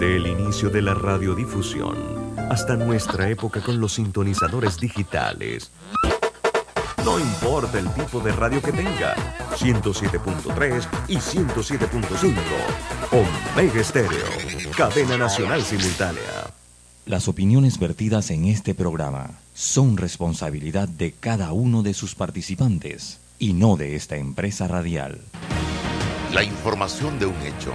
Del inicio de la radiodifusión hasta nuestra época con los sintonizadores digitales. No importa el tipo de radio que tenga, 107.3 y 107.5. Omega Estéreo, cadena nacional simultánea. Las opiniones vertidas en este programa son responsabilidad de cada uno de sus participantes y no de esta empresa radial. La información de un hecho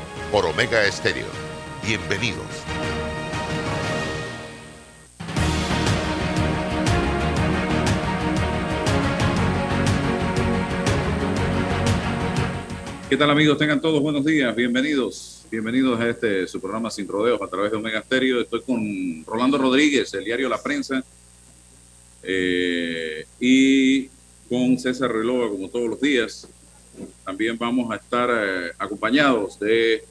por Omega Estéreo. Bienvenidos. ¿Qué tal amigos? Tengan todos buenos días, bienvenidos. Bienvenidos a este su programa Sin Rodeos a través de Omega Stereo. Estoy con Rolando Rodríguez, el diario La Prensa, eh, y con César Relova, como todos los días. También vamos a estar eh, acompañados de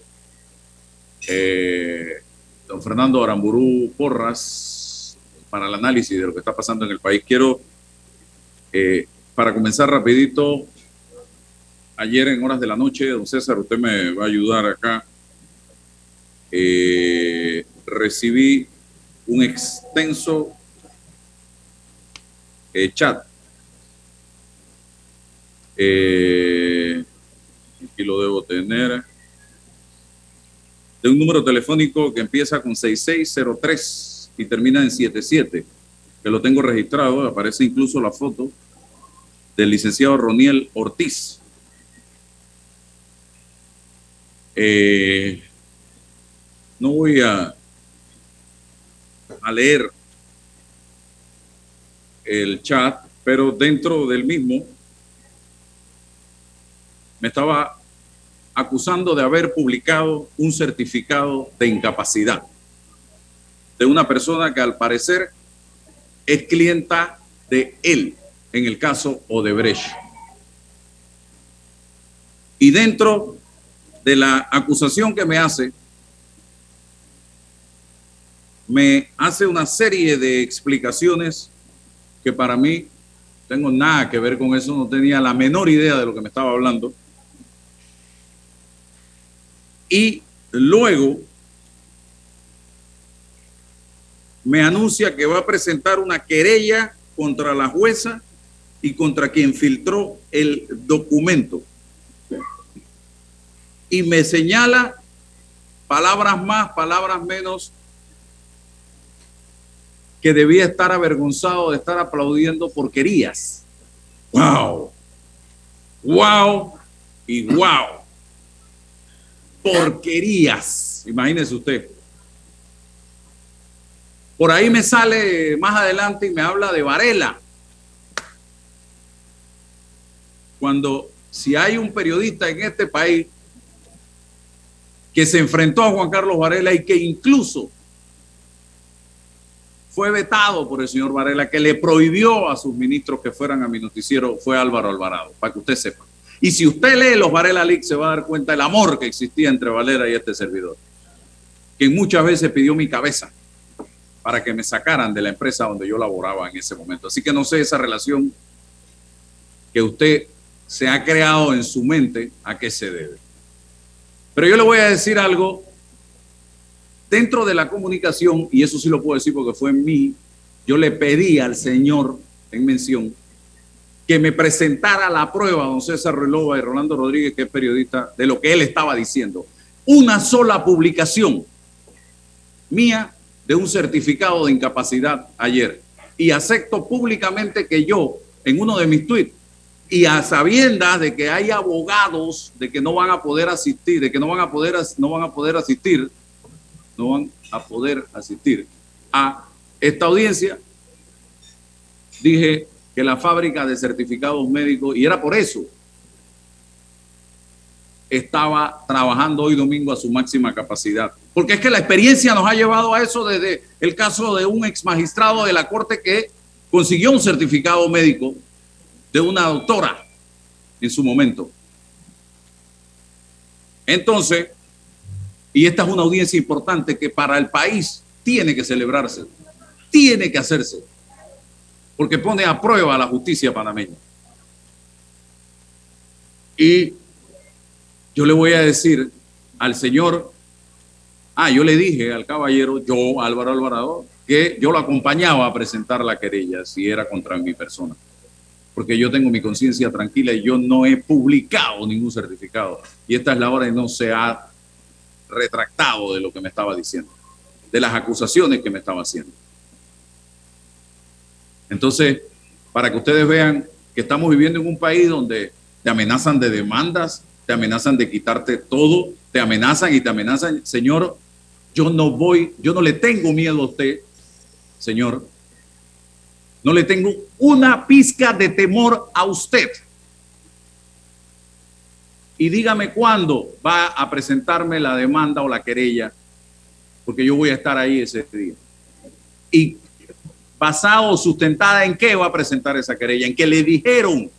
eh, don Fernando Aramburú Porras para el análisis de lo que está pasando en el país. Quiero, para comenzar rapidito, ayer en horas de la noche, don César, usted me va a ayudar acá. Eh, recibí un extenso eh, chat. Eh, aquí lo debo tener. De un número telefónico que empieza con 6603 y termina en 77, que lo tengo registrado, aparece incluso la foto del licenciado Roniel Ortiz. Eh, no voy a, a leer el chat, pero dentro del mismo me estaba acusando de haber publicado un certificado de incapacidad de una persona que al parecer es clienta de él, en el caso Odebrecht. Y dentro de la acusación que me hace, me hace una serie de explicaciones que para mí tengo nada que ver con eso, no tenía la menor idea de lo que me estaba hablando. Y luego me anuncia que va a presentar una querella contra la jueza y contra quien filtró el documento y me señala palabras más, palabras menos, que debía estar avergonzado de estar aplaudiendo porquerías. ¡Wow! ¡Wow! Y wow. Porquerías. Imagínese usted. Por ahí me sale más adelante y me habla de Varela. Cuando si hay un periodista en este país que se enfrentó a Juan Carlos Varela y que incluso fue vetado por el señor Varela, que le prohibió a sus ministros que fueran a mi noticiero, fue Álvaro Alvarado, para que usted sepa. Y si usted lee los Varela Leaks, se va a dar cuenta del amor que existía entre Valera y este servidor, que muchas veces pidió mi cabeza para que me sacaran de la empresa donde yo laboraba en ese momento. Así que no sé esa relación que usted se ha creado en su mente, a qué se debe. Pero yo le voy a decir algo dentro de la comunicación, y eso sí lo puedo decir porque fue en mí, yo le pedí al señor en mención que me presentara la prueba, don César Relova y Rolando Rodríguez, que es periodista, de lo que él estaba diciendo. Una sola publicación mía de un certificado de incapacidad ayer. Y acepto públicamente que yo, en uno de mis tweets, y a sabiendas de que hay abogados de que no van a poder asistir, de que no van a poder, no van a poder asistir, no van a poder asistir a esta audiencia, dije que la fábrica de certificados médicos, y era por eso, estaba trabajando hoy domingo a su máxima capacidad. Porque es que la experiencia nos ha llevado a eso desde el caso de un ex magistrado de la Corte que consiguió un certificado médico de una doctora en su momento. Entonces, y esta es una audiencia importante que para el país tiene que celebrarse, tiene que hacerse, porque pone a prueba la justicia panameña. Y yo le voy a decir al señor, ah, yo le dije al caballero, yo, Álvaro Alvarado, que yo lo acompañaba a presentar la querella si era contra mi persona. Porque yo tengo mi conciencia tranquila y yo no he publicado ningún certificado. Y esta es la hora y no se ha retractado de lo que me estaba diciendo, de las acusaciones que me estaba haciendo. Entonces, para que ustedes vean que estamos viviendo en un país donde te amenazan de demandas, te amenazan de quitarte todo, te amenazan y te amenazan, Señor, yo no voy, yo no le tengo miedo a usted, Señor. No le tengo una pizca de temor a usted. Y dígame cuándo va a presentarme la demanda o la querella, porque yo voy a estar ahí ese día. Y basado sustentada en qué va a presentar esa querella, en qué le dijeron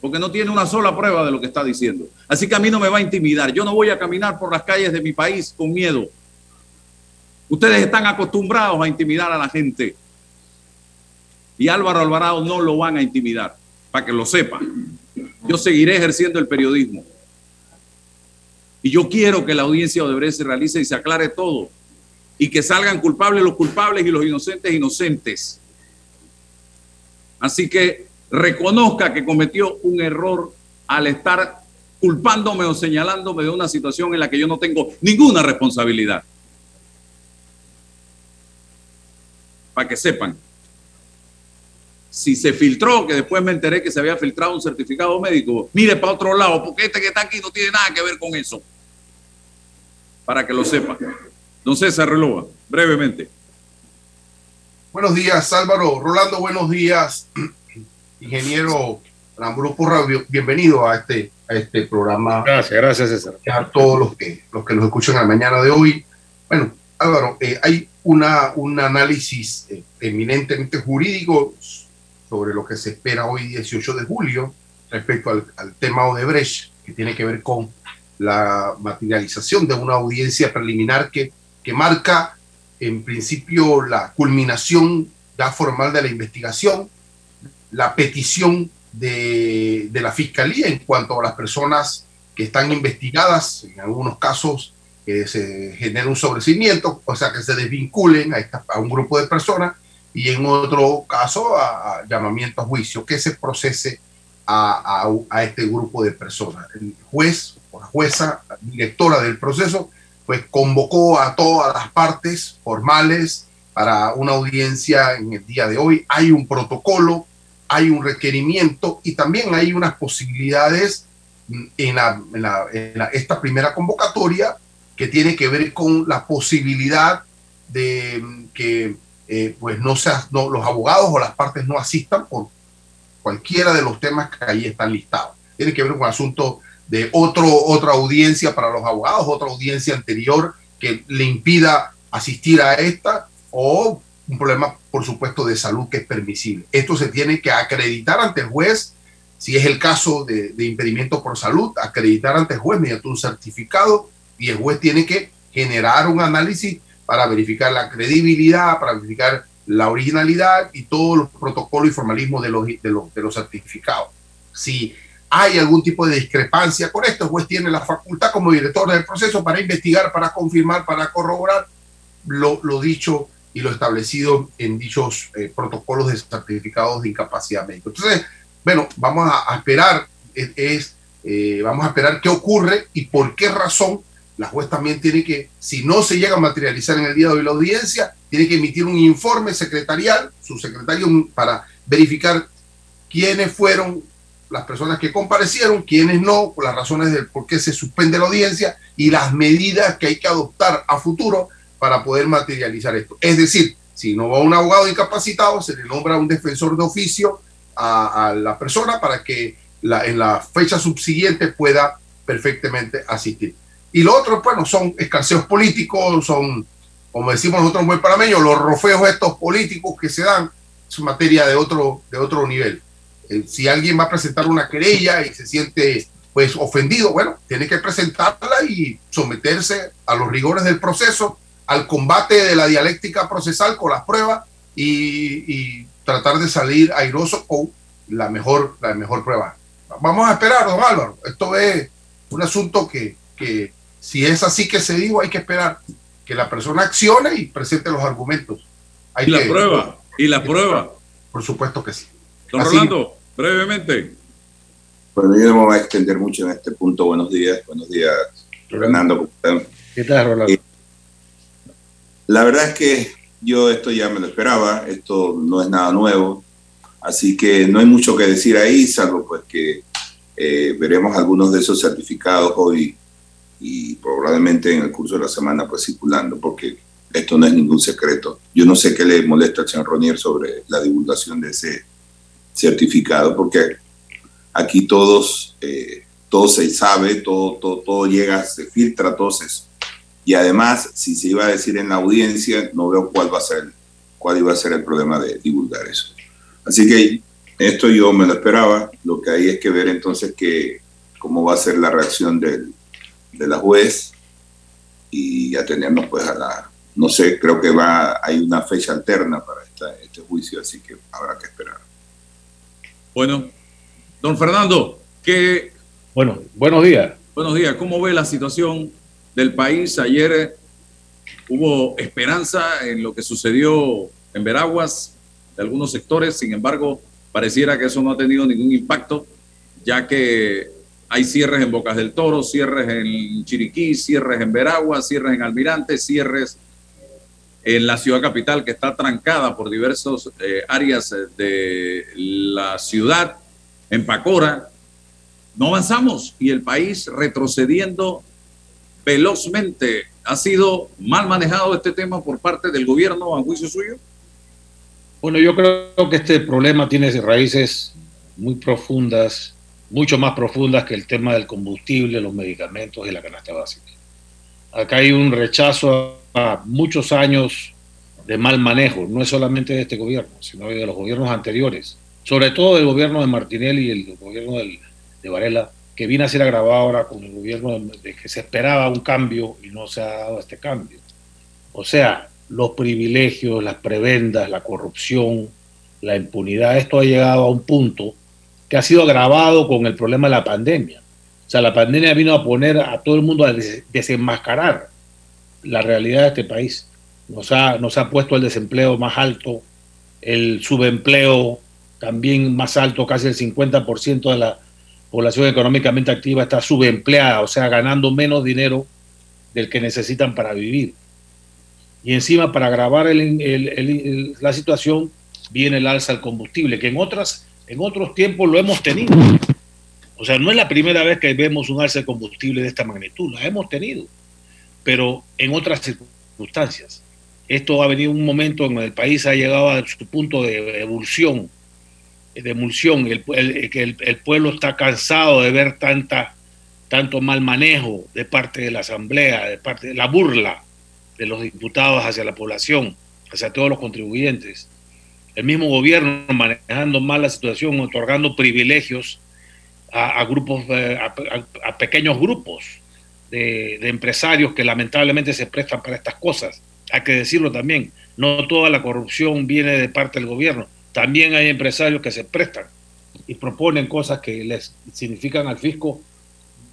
porque no tiene una sola prueba de lo que está diciendo. Así que a mí no me va a intimidar. Yo no voy a caminar por las calles de mi país con miedo. Ustedes están acostumbrados a intimidar a la gente. Y Álvaro Alvarado no lo van a intimidar, para que lo sepan. Yo seguiré ejerciendo el periodismo. Y yo quiero que la audiencia Odebrecht se realice y se aclare todo. Y que salgan culpables los culpables y los inocentes inocentes. Así que reconozca que cometió un error al estar culpándome o señalándome de una situación en la que yo no tengo ninguna responsabilidad. Para que sepan, si se filtró, que después me enteré que se había filtrado un certificado médico, mire para otro lado, porque este que está aquí no tiene nada que ver con eso. Para que lo sepan. Don César Relova, brevemente. Buenos días, Álvaro. Rolando, buenos días ingeniero Lambrú Radio, bienvenido a este, a este programa. Gracias, gracias César. A todos los que, los que nos escuchan a la mañana de hoy. Bueno, Álvaro, eh, hay una, un análisis eh, eminentemente jurídico sobre lo que se espera hoy 18 de julio respecto al, al tema Odebrecht, que tiene que ver con la materialización de una audiencia preliminar que, que marca en principio la culminación ya formal de la investigación la petición de, la Fiscalía en cuanto a las personas que están investigadas, en algunos casos se genera un sobrecimiento, o sea, que se desvinculen a, a un grupo de personas, y en otro caso a, llamamiento a juicio, que se procese a, a, este grupo de personas. El juez o la jueza, directora del proceso, pues convocó a todas las partes formales para una audiencia en el día de hoy. Hay un protocolo hay un requerimiento y también hay unas posibilidades en, esta primera convocatoria que tiene que ver con la posibilidad de que eh, pues no, sea, los abogados o las partes no asistan por cualquiera de los temas que ahí están listados. Tiene que ver con un asunto de otro, otra audiencia para los abogados, otra audiencia anterior que le impida asistir a esta o un problema, por supuesto, de salud que es permisible. Esto se tiene que acreditar ante el juez, si es el caso de, impedimento por salud, acreditar ante el juez mediante un certificado y el juez tiene que generar un análisis para verificar la credibilidad, para verificar la originalidad y todos los protocolos y formalismos de los, de los, de los certificados. Si hay algún tipo de discrepancia con esto, juez tiene la facultad como director del proceso para investigar, para confirmar, para corroborar lo, lo dicho y lo establecido en dichos eh, protocolos de certificados de incapacidad médica. Entonces, bueno, vamos a, esperar, es, eh, vamos a esperar qué ocurre y por qué razón la juez también tiene que, si no se llega a materializar en el día de hoy la audiencia, tiene que emitir un informe secretarial, su secretario, para verificar quiénes fueron las personas que comparecieron, quiénes no, las razones del por qué se suspende la audiencia y las medidas que hay que adoptar a futuro para poder materializar esto. Es decir, si no va un abogado incapacitado, se le nombra un defensor de oficio a, la persona para que en la fecha subsiguiente pueda perfectamente asistir. Y lo otro, bueno, son escaseos políticos, son, como decimos nosotros en buen panameño, los rofeos estos políticos que se dan, es materia de otro, de otro nivel. Eh, si alguien va a presentar una querella y se siente pues ofendido, bueno, tiene que presentarla y someterse a los rigores del proceso, al combate de la dialéctica procesal con las pruebas y, tratar de salir airoso con la mejor, la mejor prueba. Vamos a esperar, don Álvaro. Esto es un asunto que, que si es así que se dijo, hay que esperar que la persona accione y presente los argumentos. Hay y la prueba, y la prueba. Por supuesto que sí. Don Rolando, brevemente. Bueno, yo no me voy a extender mucho en este punto. Buenos días, buenos días, Fernando. ¿Qué tal, Rolando? Eh, la verdad es que yo esto ya me lo esperaba, esto no es nada nuevo, así que no hay mucho que decir ahí, salvo pues que eh, veremos algunos de esos certificados hoy y probablemente en el curso de la semana pues circulando, porque esto no es ningún secreto. Yo no sé qué le molesta al señor Ronier sobre la divulgación de ese certificado, porque aquí todos, eh, todo se sabe, todo, todo, todo llega, se filtra, todo eso. Y además, si se iba a decir en la audiencia, no veo cuál va a ser, cuál iba a ser el problema de divulgar eso. Así que esto yo me lo esperaba. Lo que hay es que ver entonces que, cómo va a ser la reacción del, de la juez y atendernos pues a la, no sé, creo que va, hay una fecha alterna para este juicio, así que habrá que esperar. Bueno, don Fernando, que... Bueno, buenos días. Buenos días, ¿cómo ve la situación del país. Ayer hubo esperanza en lo que sucedió en Veraguas de algunos sectores, sin embargo, pareciera que eso no ha tenido ningún impacto, ya que hay cierres en Bocas del Toro, cierres en Chiriquí, cierres en Veraguas, cierres en Almirante, cierres en la ciudad capital que está trancada por diversas eh, áreas de la ciudad, en Pacora. No avanzamos y el país retrocediendo velozmente. ¿Ha sido mal manejado este tema por parte del gobierno a juicio suyo? Bueno, yo creo que este problema tiene raíces muy profundas, mucho más profundas que el tema del combustible, los medicamentos y la canasta básica. Acá hay un rechazo a muchos años de mal manejo, no es solamente de este gobierno, sino de los gobiernos anteriores, sobre todo del gobierno de Martinelli y el gobierno de Varela, que viene a ser agravado ahora con el gobierno de que se esperaba un cambio y no se ha dado este cambio. O sea, los privilegios, las prebendas, la corrupción, la impunidad, esto ha llegado a un punto que ha sido agravado con el problema de la pandemia. O sea, la pandemia vino a poner a todo el mundo a desenmascarar la realidad de este país. Nos ha, nos ha puesto el desempleo más alto, el subempleo también más alto, casi el 50% de la población económicamente activa está subempleada, o sea, ganando menos dinero del que necesitan para vivir. Y encima, para agravar la situación, viene el alza del combustible, que en, otras, en otros tiempos lo hemos tenido. O sea, no es la primera vez que vemos un alza de combustible de esta magnitud, la hemos tenido, pero en otras circunstancias. Esto ha venido un momento en el, el país ha llegado a su punto de evolución de emulsión, el, que el, pueblo está cansado de ver tanta, tanto mal manejo de parte de la Asamblea, de parte de la burla de los diputados hacia la población, hacia todos los contribuyentes. El mismo gobierno manejando mal la situación, otorgando privilegios a, grupos, eh, a, pequeños grupos de, empresarios que lamentablemente se prestan para estas cosas. Hay que decirlo también, no toda la corrupción viene de parte del gobierno también hay empresarios que se prestan y proponen cosas que les significan al fisco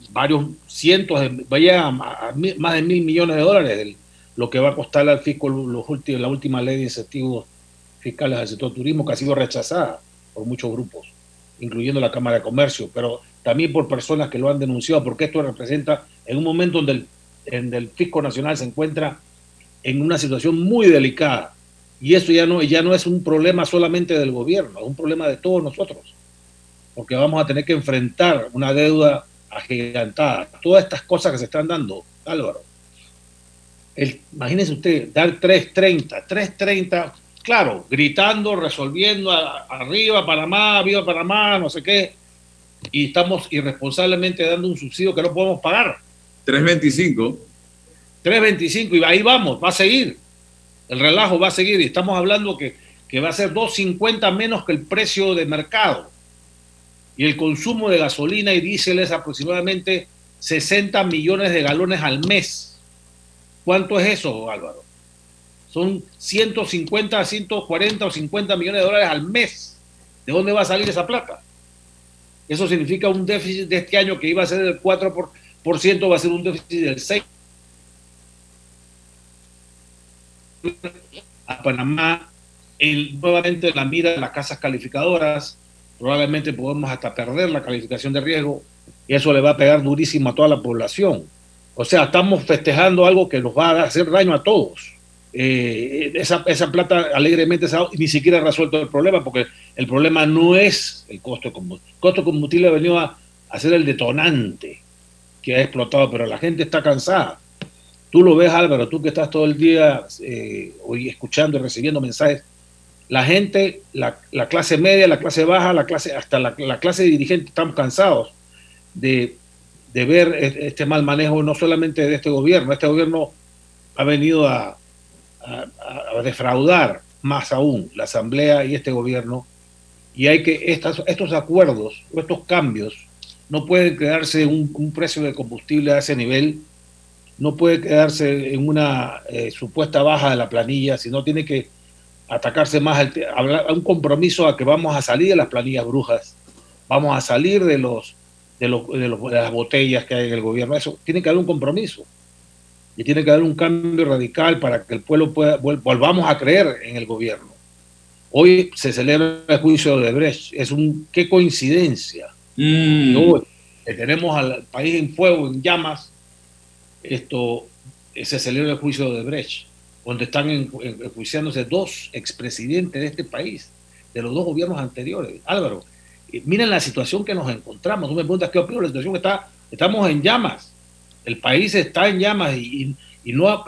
varios cientos, de, vaya más de mil millones de dólares, lo que va a costar al fisco los últimos, la última ley de incentivos fiscales del sector turismo, que ha sido rechazada por muchos grupos, incluyendo la Cámara de Comercio, pero también por personas que lo han denunciado, porque esto representa en un momento donde el, el fisco nacional se encuentra en una situación muy delicada y eso ya no, ya no es un problema solamente del gobierno, es un problema de todos nosotros, porque vamos a tener que enfrentar una deuda agigantada. Todas estas cosas que se están dando, Álvaro. El, imagínese usted, dar 3.30, 3.30, claro, gritando, resolviendo, arriba Panamá, viva Panamá, no sé qué, y estamos irresponsablemente dando un subsidio que no podemos pagar. 325. 325 y ahí vamos, va a seguir. El relajo va a seguir y estamos hablando que, que va a ser 2.50 menos que el precio de mercado. Y el consumo de gasolina y diésel es aproximadamente 60 millones de galones al mes. ¿Cuánto es eso, Álvaro? Son 150, 140 o 50 millones de dólares al mes. ¿De dónde va a salir esa plata? Eso significa un déficit de este año que iba a ser del 4%, por, ciento, va a ser un déficit del 6%. A Panamá, el, nuevamente la mira de las casas calificadoras, probablemente podemos hasta perder la calificación de riesgo y eso le va a pegar durísimo a toda la población. O sea, estamos festejando algo que nos va a hacer daño a todos. Eh, esa, esa, plata alegremente ni siquiera ha resuelto el problema, porque el problema no es el costo de. El costo de combustible ha venido a, a ser el detonante que ha explotado, pero la gente está cansada. Tú lo ves, Álvaro, tú que estás todo el día eh, hoy escuchando y recibiendo mensajes. La gente, la, la, clase media, la clase baja, la clase, hasta la, la clase dirigente están cansados de, de ver este mal manejo no solamente de este gobierno. Este gobierno ha venido a, a, defraudar más aún la Asamblea y este gobierno. Y hay que, estos acuerdos o estos cambios no pueden quedarse un, un, precio de combustible a ese nivel, no puede quedarse en una eh, supuesta baja de la planilla, sino tiene que atacarse más al, a un compromiso a que vamos a salir de las planillas brujas, vamos a salir de los de, los, de, de las botellas que hay en el gobierno. Eso tiene que haber un compromiso y tiene que haber un cambio radical para que el pueblo pueda, volvamos a creer en el gobierno. Hoy se celebra el juicio de Brecht. Es un qué coincidencia. Mm. Hoy, tenemos al país en fuego, en llamas, esto se celebra el juicio de Brecht, donde están enjuiciándose dos expresidentes de este país, de los dos gobiernos anteriores. Álvaro, eh, miren la situación que nos encontramos. Tú me preguntas qué opino, la situación que está, estamos en llamas el país está en llamas y, no,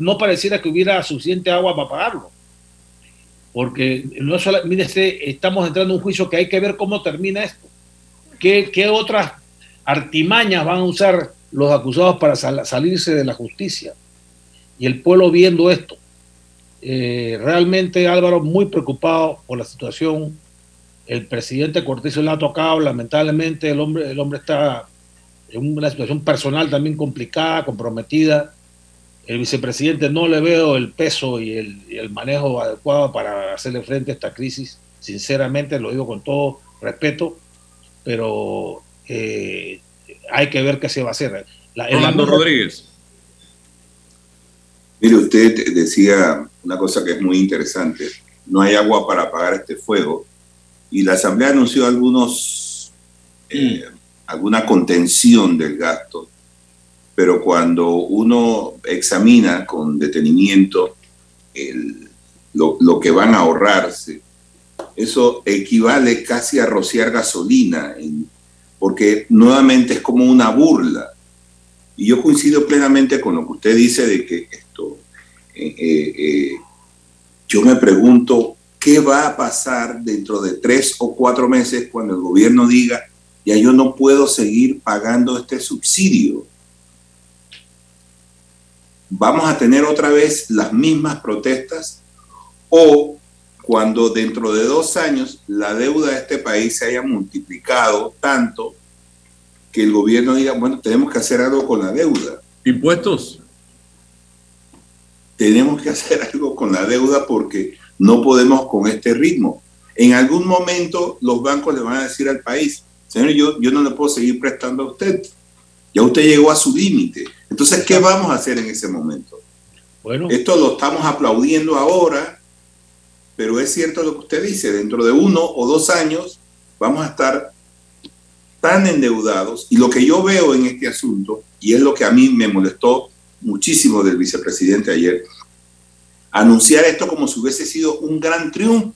no, pareciera que hubiera suficiente agua para pagarlo. Porque no solamente este, estamos entrando en un juicio que hay que ver cómo termina esto. ¿Qué, qué otras artimañas van a usar los acusados para sal, salirse de la justicia? Y el pueblo viendo esto. Eh, realmente Álvaro muy preocupado por la situación. El presidente Cortés le ha tocado, lamentablemente el hombre, el hombre está en una situación personal también complicada, comprometida. El vicepresidente no le veo el peso y el, y el, manejo adecuado para hacerle frente a esta crisis. Sinceramente, lo digo con todo respeto, pero eh, hay que ver qué se va a hacer. La, Rolando Rodríguez. Mire, usted decía una cosa que es muy interesante. No hay agua para apagar este fuego. Y la Asamblea anunció algunos eh, mm alguna contención del gasto, pero cuando uno examina con detenimiento el, lo, lo, que van a ahorrarse, eso equivale casi a rociar gasolina, en, porque nuevamente es como una burla. Y yo coincido plenamente con lo que usted dice de que esto, eh, eh, eh, yo me pregunto, ¿qué va a pasar dentro de tres o cuatro meses cuando el gobierno diga, ya yo no puedo seguir pagando este subsidio. Vamos a tener otra vez las mismas protestas o cuando dentro de dos años la deuda de este país se haya multiplicado tanto que el gobierno diga, bueno, tenemos que hacer algo con la deuda. ¿Impuestos? Tenemos que hacer algo con la deuda porque no podemos con este ritmo. En algún momento los bancos le van a decir al país, Señor, yo, yo no le puedo seguir prestando a usted. Ya usted llegó a su límite. Entonces, ¿qué vamos a hacer en ese momento? Bueno. Esto lo estamos aplaudiendo ahora, pero es cierto lo que usted dice, dentro de uno o dos años vamos a estar tan endeudados. Y lo que yo veo en este asunto, y es lo que a mí me molestó muchísimo del vicepresidente ayer, anunciar esto como si hubiese sido un gran triunfo.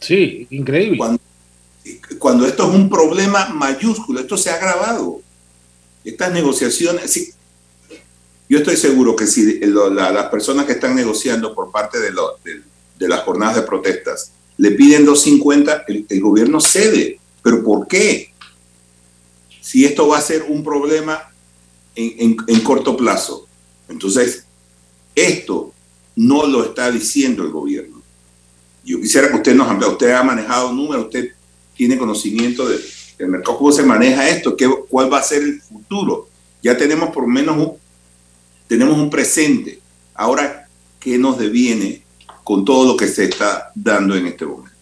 Sí, increíble. Cuando cuando esto es un problema mayúsculo, esto se ha agravado. Estas negociaciones, sí, yo estoy seguro que si las personas que están negociando por parte de, las jornadas de protestas le piden 250, el, el gobierno cede. ¿Pero por qué? si esto va a ser un problema en, corto plazo. Entonces, esto no lo está diciendo el gobierno. Yo quisiera que usted nos. Usted ha manejado números, usted tiene conocimiento de, del mercado, cómo se maneja esto, qué, cuál va a ser el futuro. Ya tenemos por lo menos un, tenemos un presente. Ahora, ¿qué nos deviene con todo lo que se está dando en este momento?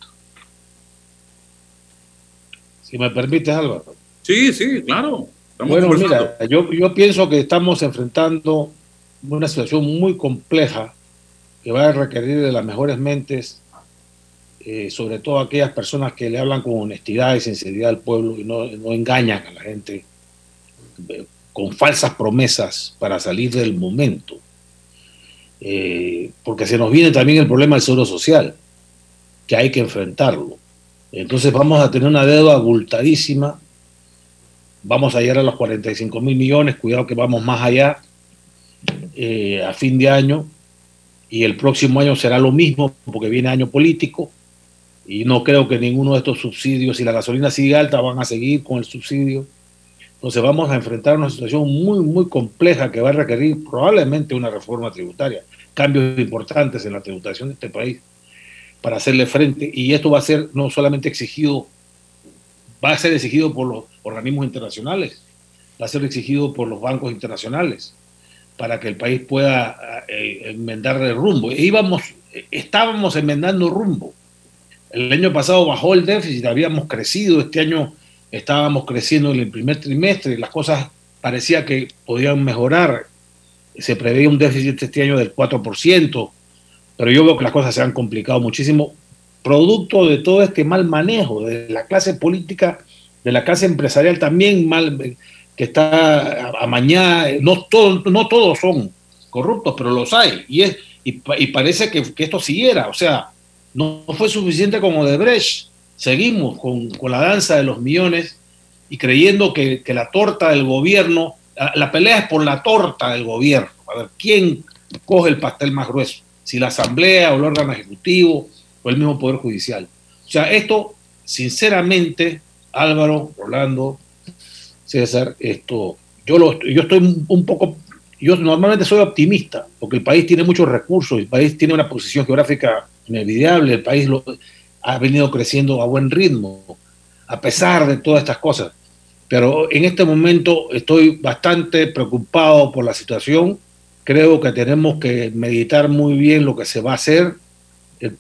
Si me permites, Álvaro. Sí, sí, claro. bueno, mira, yo, yo pienso que estamos enfrentando una situación muy compleja que va a requerir de las mejores mentes, eh, sobre todo aquellas personas que le hablan con honestidad y sinceridad al pueblo y no, no engañan a la gente eh, con falsas promesas para salir del momento. Eh, porque se nos viene también el problema del seguro social, que hay que enfrentarlo. Entonces vamos a tener una deuda abultadísima, vamos a llegar a los 45 mil millones, cuidado que vamos más allá a fin de año, y el próximo año será lo mismo porque viene año político y no creo que ninguno de estos subsidios, si la gasolina sigue alta, van a seguir con el subsidio. Entonces vamos a enfrentar una situación muy, muy compleja que va a requerir probablemente una reforma tributaria, cambios importantes en la tributación de este país para hacerle frente. Y esto va a ser no solamente exigido, va a ser exigido por los organismos internacionales, va a ser exigido por los bancos internacionales, para que el país pueda eh, enmendar el rumbo. E íbamos, estábamos enmendando rumbo. El año pasado bajó el déficit, habíamos crecido, este año estábamos creciendo en el primer trimestre, las cosas parecía que podían mejorar. Se preveía un déficit este año del 4%, pero yo veo que las cosas se han complicado muchísimo, producto de todo este mal manejo de la clase política, de la clase empresarial también mal que está amañada, no, todo, no todos son corruptos, pero los hay, y, es, y, parece que, esto siguiera, o sea, no fue suficiente como de Brecht, seguimos con, la danza de los millones y creyendo que, la torta del gobierno, la, pelea es por la torta del gobierno, a ver, ¿quién coge el pastel más grueso? Si la asamblea o el órgano ejecutivo o el mismo poder judicial. O sea, esto, sinceramente, Álvaro, Rolando, César, esto, yo, lo, yo estoy un poco, yo normalmente soy optimista, porque el país tiene muchos recursos, el país tiene una posición geográfica inevitable, el país lo, ha venido creciendo a buen ritmo, a pesar de todas estas cosas. Pero en este momento estoy bastante preocupado por la situación. Creo que tenemos que meditar muy bien lo que se va a hacer. El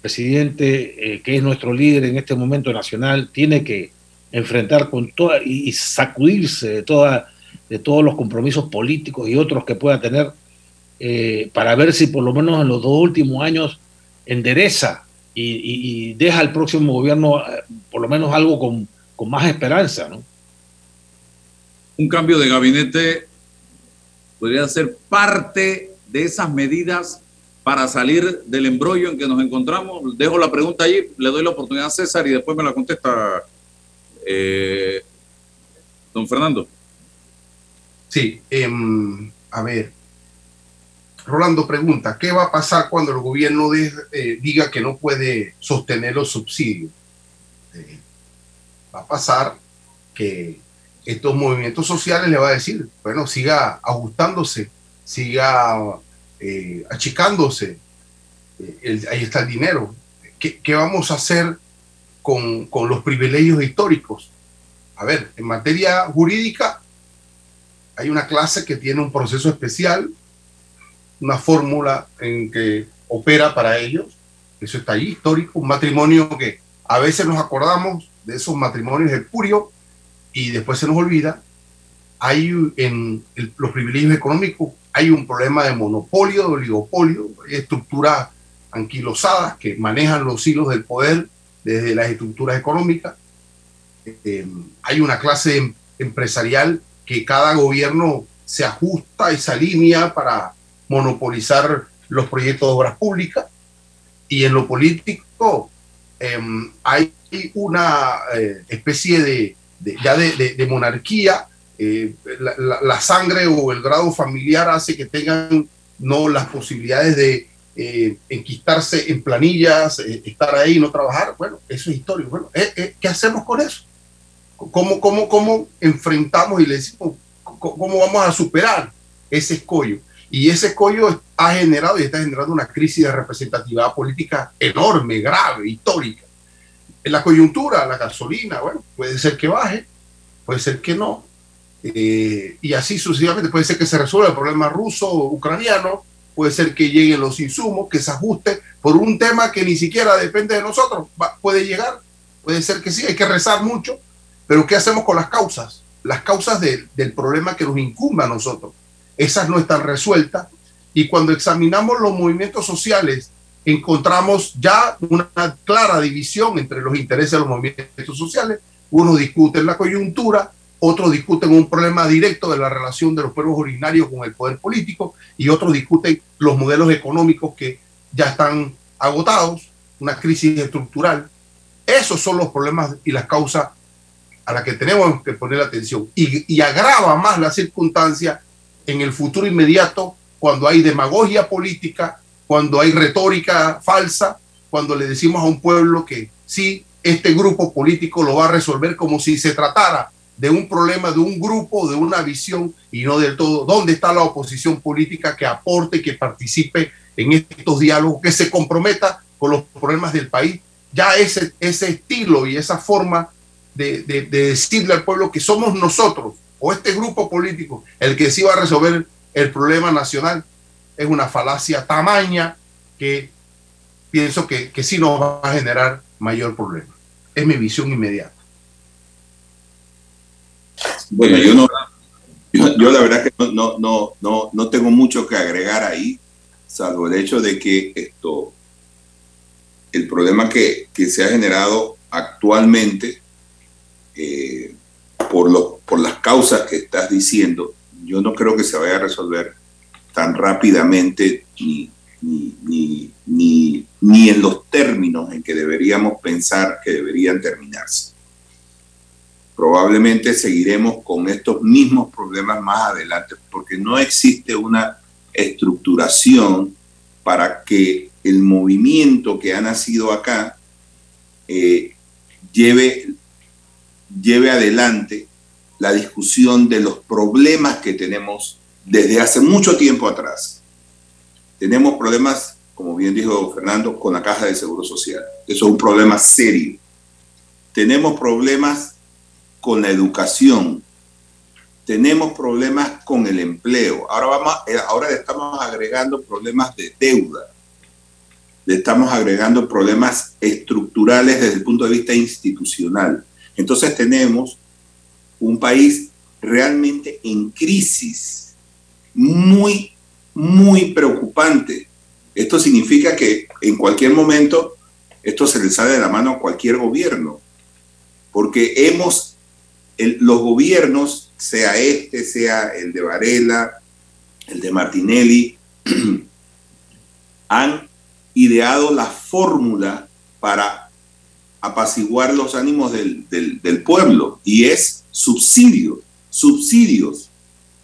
presidente, eh, que es nuestro líder en este momento nacional, tiene que enfrentar con toda y, sacudirse de, toda, de todos los compromisos políticos y otros que pueda tener eh, para ver si por lo menos en los dos últimos años endereza y, deja al próximo gobierno eh, por lo menos algo con, con más esperanza. ¿no? Un cambio de gabinete podría ser parte de esas medidas para salir del embrollo en que nos encontramos. Dejo la pregunta allí, le doy la oportunidad a César y después me la contesta eh, don Fernando. Sí, em, a ver. Rolando pregunta, ¿qué va a pasar cuando el gobierno eh, diga que no puede sostener los subsidios? Eh, va a pasar que estos movimientos sociales le va a decir, bueno, siga ajustándose, siga achicándose, ahí está el dinero. ¿Qué, ¿Qué, vamos a hacer con, los privilegios históricos. A ver, en materia jurídica hay una clase que tiene un proceso especial, una fórmula en que opera para ellos. Eso está ahí, histórico, un matrimonio que a veces nos acordamos de esos matrimonios Purio y después se nos olvida. Hay en los privilegios económicos, hay un problema de monopolio, de oligopolio, estructuras anquilosadas que manejan los hilos del poder desde las estructuras económicas. Eh, hay una clase em, empresarial que cada gobierno se ajusta y se alinea para monopolizar los proyectos de obras públicas. Y en lo político em, hay una eh, especie de, ya de, monarquía. Eh, la, sangre o el grado familiar hace que tengan no las posibilidades de eh, enquistarse en planillas, estar ahí, no trabajar, bueno, eso es histórico. Bueno, ¿qué hacemos con eso? ¿Cómo, cómo, cómo enfrentamos y le decimos cómo vamos a superar ese escollo? Y ese escollo ha generado y está generando una crisis de representatividad política enorme, grave, histórica. En la coyuntura, la gasolina, bueno, puede ser que baje, puede ser que no. Eh, y así sucesivamente, puede ser que se resuelva el problema ruso-ucraniano, puede ser que lleguen los insumos, que se ajuste por un tema que ni siquiera depende de nosotros. puede llegar, puede ser que sí, hay que rezar mucho, pero ¿qué hacemos con las causas? Las causas del problema que nos incumbe a nosotros. Esas no están resueltas. Y cuando examinamos los movimientos sociales encontramos ya una clara división entre los intereses de los movimientos sociales. Unos discuten la coyuntura, otros discuten un problema directo de la relación de los pueblos originarios con el poder político y otros discuten los modelos económicos que ya están agotados, una crisis estructural. Esos son los problemas y las causas a las que tenemos que poner atención. Y, y agrava más la circunstancia en el futuro inmediato cuando hay demagogia política cuando hay retórica falsa, cuando le decimos a un pueblo que sí, este grupo político lo va a resolver como si se tratara de un problema de un grupo, de una visión y no del todo. ¿Dónde está la oposición política que aporte, que participe en estos diálogos, que se comprometa con los problemas del país? Ya ese, ese estilo y esa forma de, de, decirle al pueblo que somos nosotros o este grupo político el que sí va a resolver el problema nacional, es una falacia tamaña que pienso que, que sí nos va a generar mayor problema. Es mi visión inmediata. Bueno, yo no, yo, la verdad que no, no, no, no, tengo mucho que agregar ahí, salvo el hecho de que esto, el problema que, que se ha generado actualmente eh, por, lo, por las causas que estás diciendo, yo no creo que se vaya a resolver tan rápidamente ni, ni, ni, ni, en los términos en que deberíamos pensar que deberían terminarse. Probablemente seguiremos con estos mismos problemas más adelante porque no existe una estructuración para que el movimiento que ha nacido acá eh, lleve, lleve adelante la discusión de los problemas que tenemos desde hace mucho tiempo atrás. Tenemos problemas, como bien dijo Fernando, con la caja de seguro social. Eso es un problema serio. Tenemos problemas con la educación. Tenemos problemas con el empleo. Ahora, vamos, eh, ahora le estamos agregando problemas de deuda. Le estamos agregando problemas estructurales desde el punto de vista institucional. Entonces tenemos un país realmente en crisis muy, muy preocupante. Esto significa que en cualquier momento esto se le sale de la mano a cualquier gobierno, porque hemos, los gobiernos, sea este, sea el de Varela, el de Martinelli, han ideado la fórmula para apaciguar los ánimos del, del pueblo y es subsidios, subsidios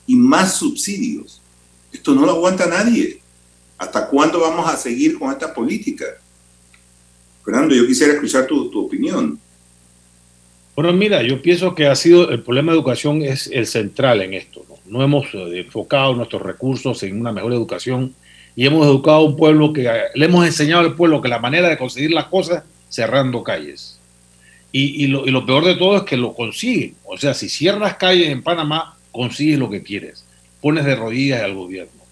y más subsidios. Esto no lo aguanta nadie. ¿Hasta cuándo vamos a seguir con esta política? Fernando, yo quisiera escuchar tu, tu opinión. Bueno, mira, yo pienso que ha sido el problema de educación es el central en esto. No, no hemos eh, enfocado nuestros recursos en una mejor educación y hemos educado a un pueblo que le hemos enseñado al pueblo que la manera de conseguir las cosas cerrando calles. Y, y, lo, y lo peor de todo es que lo consiguen. O sea, si cierras calles en Panamá, consigues lo que quieres, pones de rodillas al gobierno.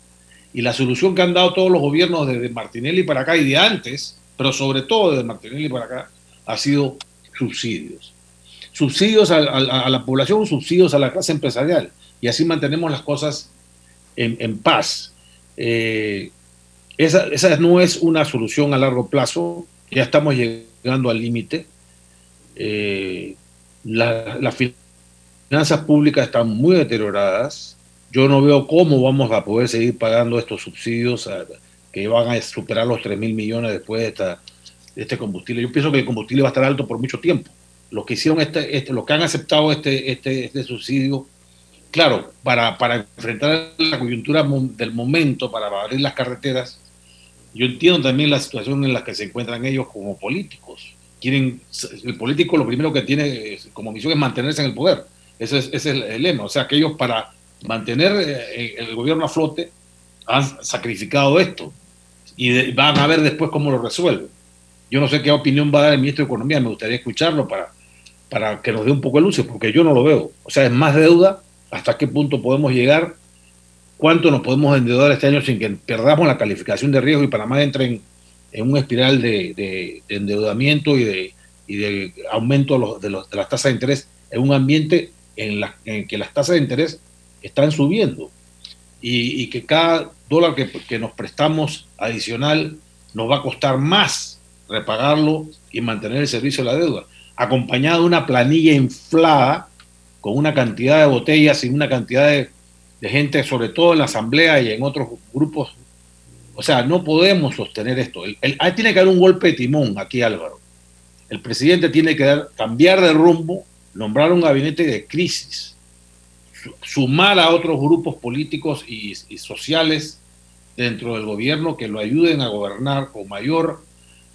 Y la solución que han dado todos los gobiernos desde Martinelli para acá y de antes, pero sobre todo desde Martinelli para acá, ha sido subsidios. Subsidios a, la población, subsidios a la clase empresarial. Y así mantenemos las cosas en, paz. Eh, esa, esa, no es una solución a largo plazo. Ya estamos llegando al límite. Eh, la, la, finanzas públicas están muy deterioradas. Yo no veo cómo vamos a poder seguir pagando estos subsidios que van a superar los 3 mil millones después de, esta, este combustible. Yo pienso que el combustible va a estar alto por mucho tiempo. Los que hicieron este, este los que han aceptado este, este, este subsidio, claro, para, para enfrentar la coyuntura del momento, para abrir las carreteras, yo entiendo también la situación en la que se encuentran ellos como políticos, quieren, el político lo primero que tiene como misión es mantenerse en el poder. Ese es, el, lema. O sea, que ellos para mantener eh, el gobierno a flote han sacrificado esto y van a ver después cómo lo resuelven. Yo no sé qué opinión va a dar el ministro de Economía, me gustaría escucharlo para, para que nos dé un poco de luz, porque yo no lo veo. O sea, es más deuda, hasta qué punto podemos llegar, cuánto nos podemos endeudar este año sin que perdamos la calificación de riesgo y Panamá entre en, en un espiral de, endeudamiento y de, y de aumento de, los, de, las tasas de interés en un ambiente en, la, en que las tasas de interés están subiendo. Y, que cada dólar que, que, nos prestamos adicional nos va a costar más repagarlo y mantener el servicio de la deuda, acompañado de una planilla inflada con una cantidad de botellas y una cantidad de, de gente, sobre todo en la asamblea y en otros grupos o sea, no podemos sostener esto. tiene que haber un golpe de timón aquí, Álvaro. El presidente tiene que dar, cambiar de rumbo, nombrar un gabinete de crisis, sumar a otros grupos políticos y, sociales dentro del gobierno que lo ayuden a gobernar con mayor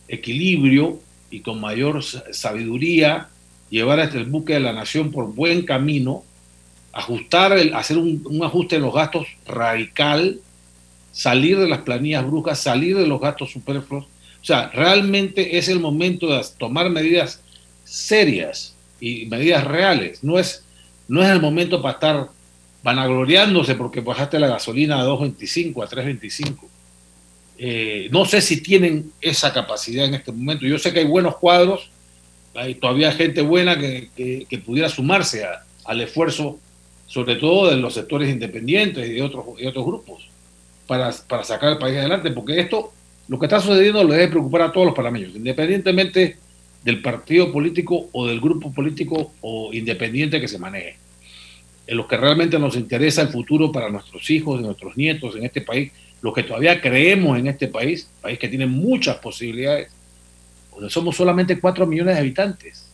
equilibrio y con mayor sabiduría, llevar hasta el buque de la nación por buen camino, ajustar, hacer un ajuste en los gastos radical salir de las planillas brujas, salir de los gastos superfluos. O sea, realmente es el momento de tomar medidas serias y medidas reales. No es, no es el momento para estar vanagloriándose porque bajaste la gasolina a 2.25, a 3.25. Eh, no sé si tienen esa capacidad en este momento. Yo sé que hay buenos cuadros, hay todavía gente buena que, que, pudiera sumarse al esfuerzo, sobre todo de los sectores independientes y de otros, y otros grupos para, para sacar el país adelante, porque esto, lo que está sucediendo, le debe preocupar a todos los panameños, independientemente del partido político o del grupo político o independiente que se maneje. En los que realmente nos interesa el futuro para nuestros hijos, nuestros nietos en este país, los que todavía creemos en este país, país que tiene muchas posibilidades, donde somos solamente 4 millones de habitantes.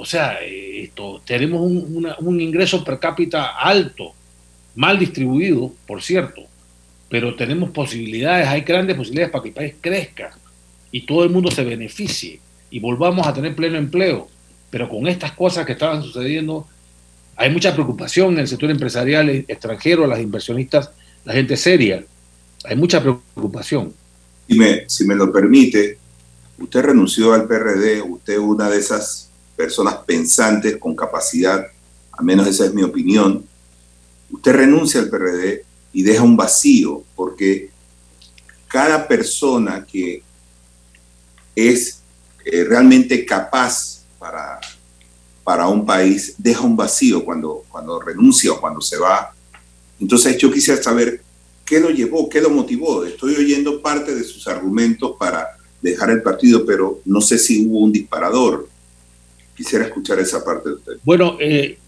O sea, esto, tenemos un, un ingreso per cápita alto, mal distribuido, por cierto, pero tenemos posibilidades, hay grandes posibilidades para que el país crezca y todo el mundo se beneficie y volvamos a tener pleno empleo. Pero con estas cosas que estaban sucediendo, hay mucha preocupación en el sector empresarial extranjero, las inversionistas, la gente seria. Hay mucha preocupación. Y me, si me lo permite, usted renunció al PRD, usted una de esas personas pensantes con capacidad, a menos esa es mi opinión. Usted renuncia al PRD y deja un vacío, porque cada persona que es eh, realmente capaz para, para un país deja un vacío cuando, cuando renuncia o cuando se va. Entonces yo quisiera saber qué lo llevó, qué lo motivó. Estoy oyendo parte de sus argumentos para dejar el partido, pero no sé si hubo un disparador. Quisiera escuchar esa parte de usted. Bueno, eh,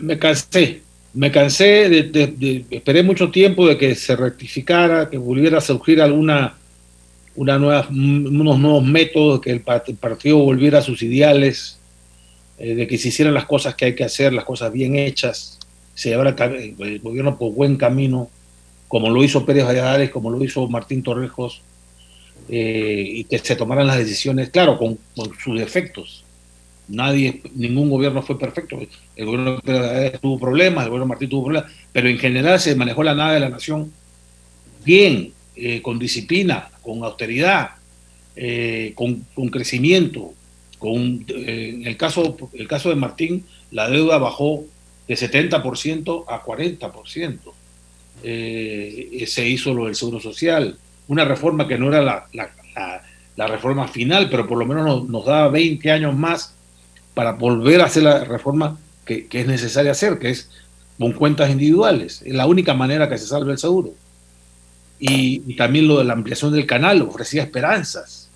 me cansé me cansé de, esperé mucho tiempo de que se rectificara, que volviera a surgir alguna una nueva, unos nuevos métodos, que el, partido volviera a sus ideales, eh, de que se hicieran las cosas que hay que hacer, las cosas bien hechas, se llevara el gobierno por buen camino, como lo hizo Pérez Valladares, como lo hizo Martín Torrejos, eh, y que se tomaran las decisiones, claro, con sus defectos, Nadie, ningún gobierno fue perfecto. El gobierno tuvo problemas, el gobierno Martín tuvo problemas, pero en general se manejó la nada de la nación bien, eh, con disciplina, con austeridad, eh, con, crecimiento. Con, eh, en el caso, el caso de Martín, la deuda bajó de 70% a 40%. se hizo lo del Seguro Social, una reforma que no era la, la, reforma final, pero por lo menos nos, nos daba 20 años más para volver a hacer la reforma que, es necesaria hacer, que es con cuentas individuales. Es la única manera que se salve el seguro. Y, también lo de la ampliación del canal ofrecía esperanzas.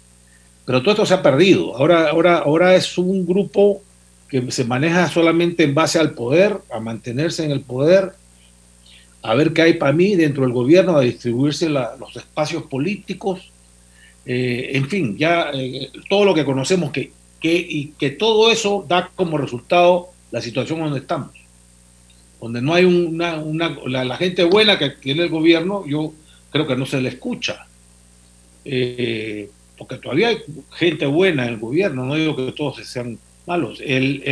Pero todo esto se ha perdido. Ahora, ahora, ahora es un grupo que se maneja solamente en base al poder, a mantenerse en el poder, a ver qué hay para mí dentro del gobierno, a distribuirse los espacios políticos, eh, en fin, ya eh, todo lo que conocemos que que, y que todo eso da como resultado la situación donde estamos. Donde no hay una, una la, gente buena que tiene el gobierno, yo creo que no se le escucha. Eh, porque todavía hay gente buena en el gobierno, no digo que todos sean malos. El,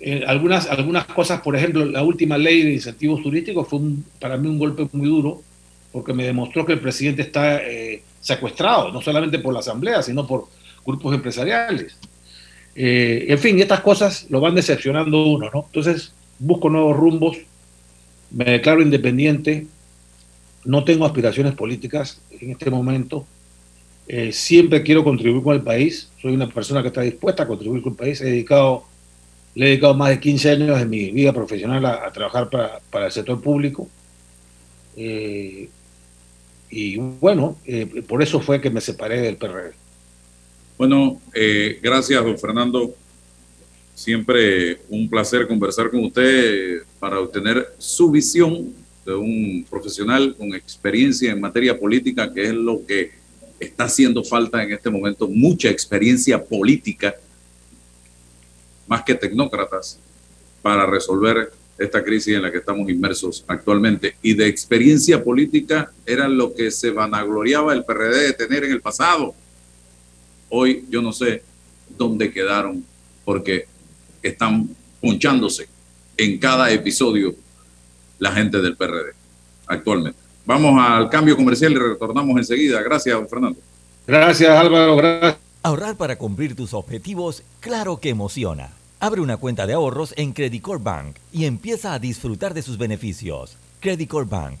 el, algunas, algunas cosas, por ejemplo, la última ley de incentivos turísticos fue para mí un golpe muy duro, porque me demostró que el presidente está eh, secuestrado, no solamente por la Asamblea, sino por grupos empresariales. Eh, en fin, estas cosas lo van decepcionando uno, ¿no? Entonces, busco nuevos rumbos, me declaro independiente, no tengo aspiraciones políticas en este momento, eh, siempre quiero contribuir con el país, soy una persona que está dispuesta a contribuir con el país, he dedicado, he dedicado más de 15 años de mi vida profesional a, trabajar para, el sector público. Eh, y bueno, por eso fue que me separé del PRD. Bueno, gracias, don Fernando. Siempre un placer conversar con usted para obtener su visión de un profesional con experiencia en materia política, que es lo que está haciendo falta en este momento, mucha experiencia política, más que tecnócratas, para resolver esta crisis en la que estamos inmersos actualmente. Y de experiencia política era lo que se vanagloriaba el PRD de tener en el pasado. Hoy yo no sé dónde quedaron, porque están ponchándose en cada episodio la gente del PRD actualmente. Vamos al cambio comercial y retornamos enseguida. Gracias, don Fernando. Gracias, Álvaro. Gracias. Ahorrar para cumplir tus objetivos, claro que emociona. Abre una cuenta de ahorros en Credit Bank y empieza a disfrutar de sus beneficios. Credit Bank,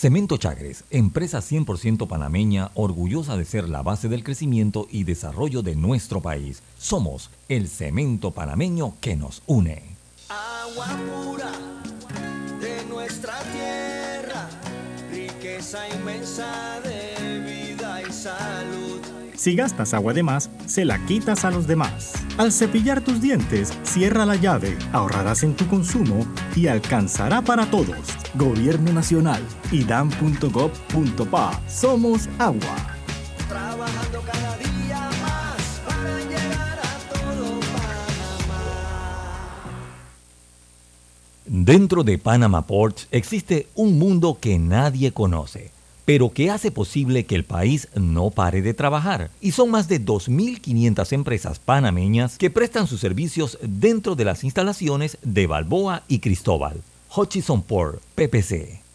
Cemento Chagres, empresa 100% panameña, orgullosa de ser la base del crecimiento y desarrollo de nuestro país. Somos el cemento panameño que nos une. Agua pura de nuestra tierra, riqueza inmensa de vida y salud. Si gastas agua de más, se la quitas a los demás. Al cepillar tus dientes, cierra la llave, ahorrarás en tu consumo y alcanzará para todos. Gobierno Nacional, idam.gov.pa. Somos agua. Trabajando cada día más para llegar a todo Panamá. Dentro de Panama Ports existe un mundo que nadie conoce, pero que hace posible que el país no pare de trabajar. Y son más de 2.500 empresas panameñas que prestan sus servicios dentro de las instalaciones de Balboa y Cristóbal. Hutchison Port, PPC.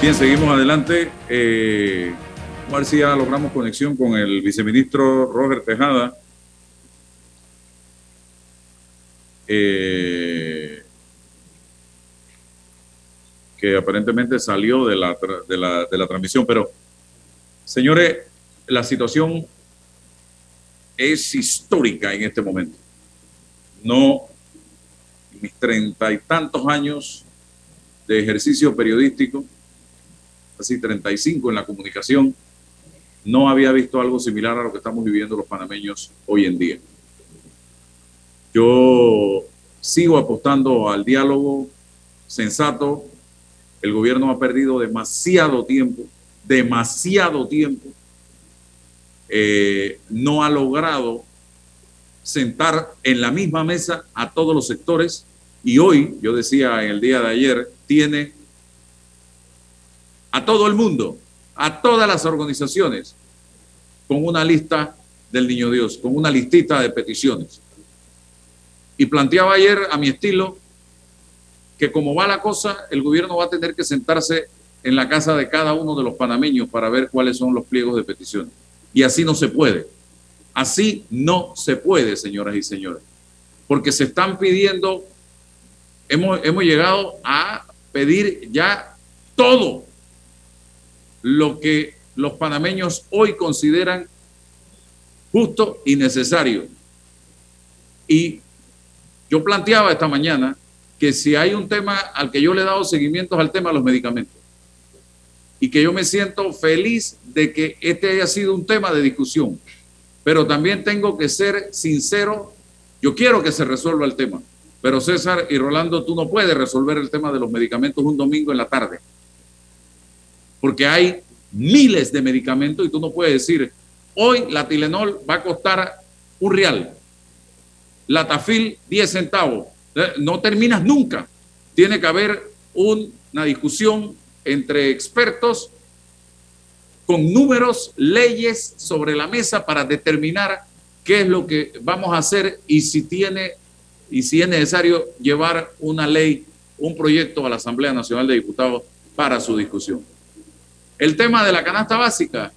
Bien, seguimos adelante. Eh, a ya logramos conexión con el viceministro Roger Tejada. Eh, que aparentemente salió de la, de la, de la transmisión. Pero, señores, la situación es histórica en este momento. No, mis treinta y tantos años de ejercicio periodístico, casi 35 en la comunicación, no había visto algo similar a lo que estamos viviendo los panameños hoy en día. Yo sigo apostando al diálogo sensato. El gobierno ha perdido demasiado tiempo, demasiado tiempo. Eh, no ha logrado sentar en la misma mesa a todos los sectores y hoy, yo decía en el día de ayer, tiene a todo el mundo, a todas las organizaciones, con una lista del Niño Dios, con una listita de peticiones. Y planteaba ayer a mi estilo que como va la cosa, el gobierno va a tener que sentarse en la casa de cada uno de los panameños para ver cuáles son los pliegos de peticiones. Y así no se puede. Así no se puede, señoras y señores. Porque se están pidiendo, hemos, hemos llegado a pedir ya todo lo que los panameños hoy consideran justo y necesario. Y yo planteaba esta mañana que si hay un tema al que yo le he dado seguimiento al tema de los medicamentos. Y que yo me siento feliz de que este haya sido un tema de discusión, pero también tengo que ser sincero, yo quiero que se resuelva el tema, pero César y Rolando, tú no puedes resolver el tema de los medicamentos un domingo en la tarde, porque hay miles de medicamentos y tú no puedes decir, hoy la Tilenol va a costar un real, la Tafil 10 centavos, eh, no terminas nunca. Tiene que haber una discusión entre expertos con números, leyes sobre la mesa para determinar qué es lo que vamos a hacer y si tiene y si es necesario llevar una ley, un proyecto a la Asamblea Nacional de Diputados para su discusión. El tema de la canasta básica,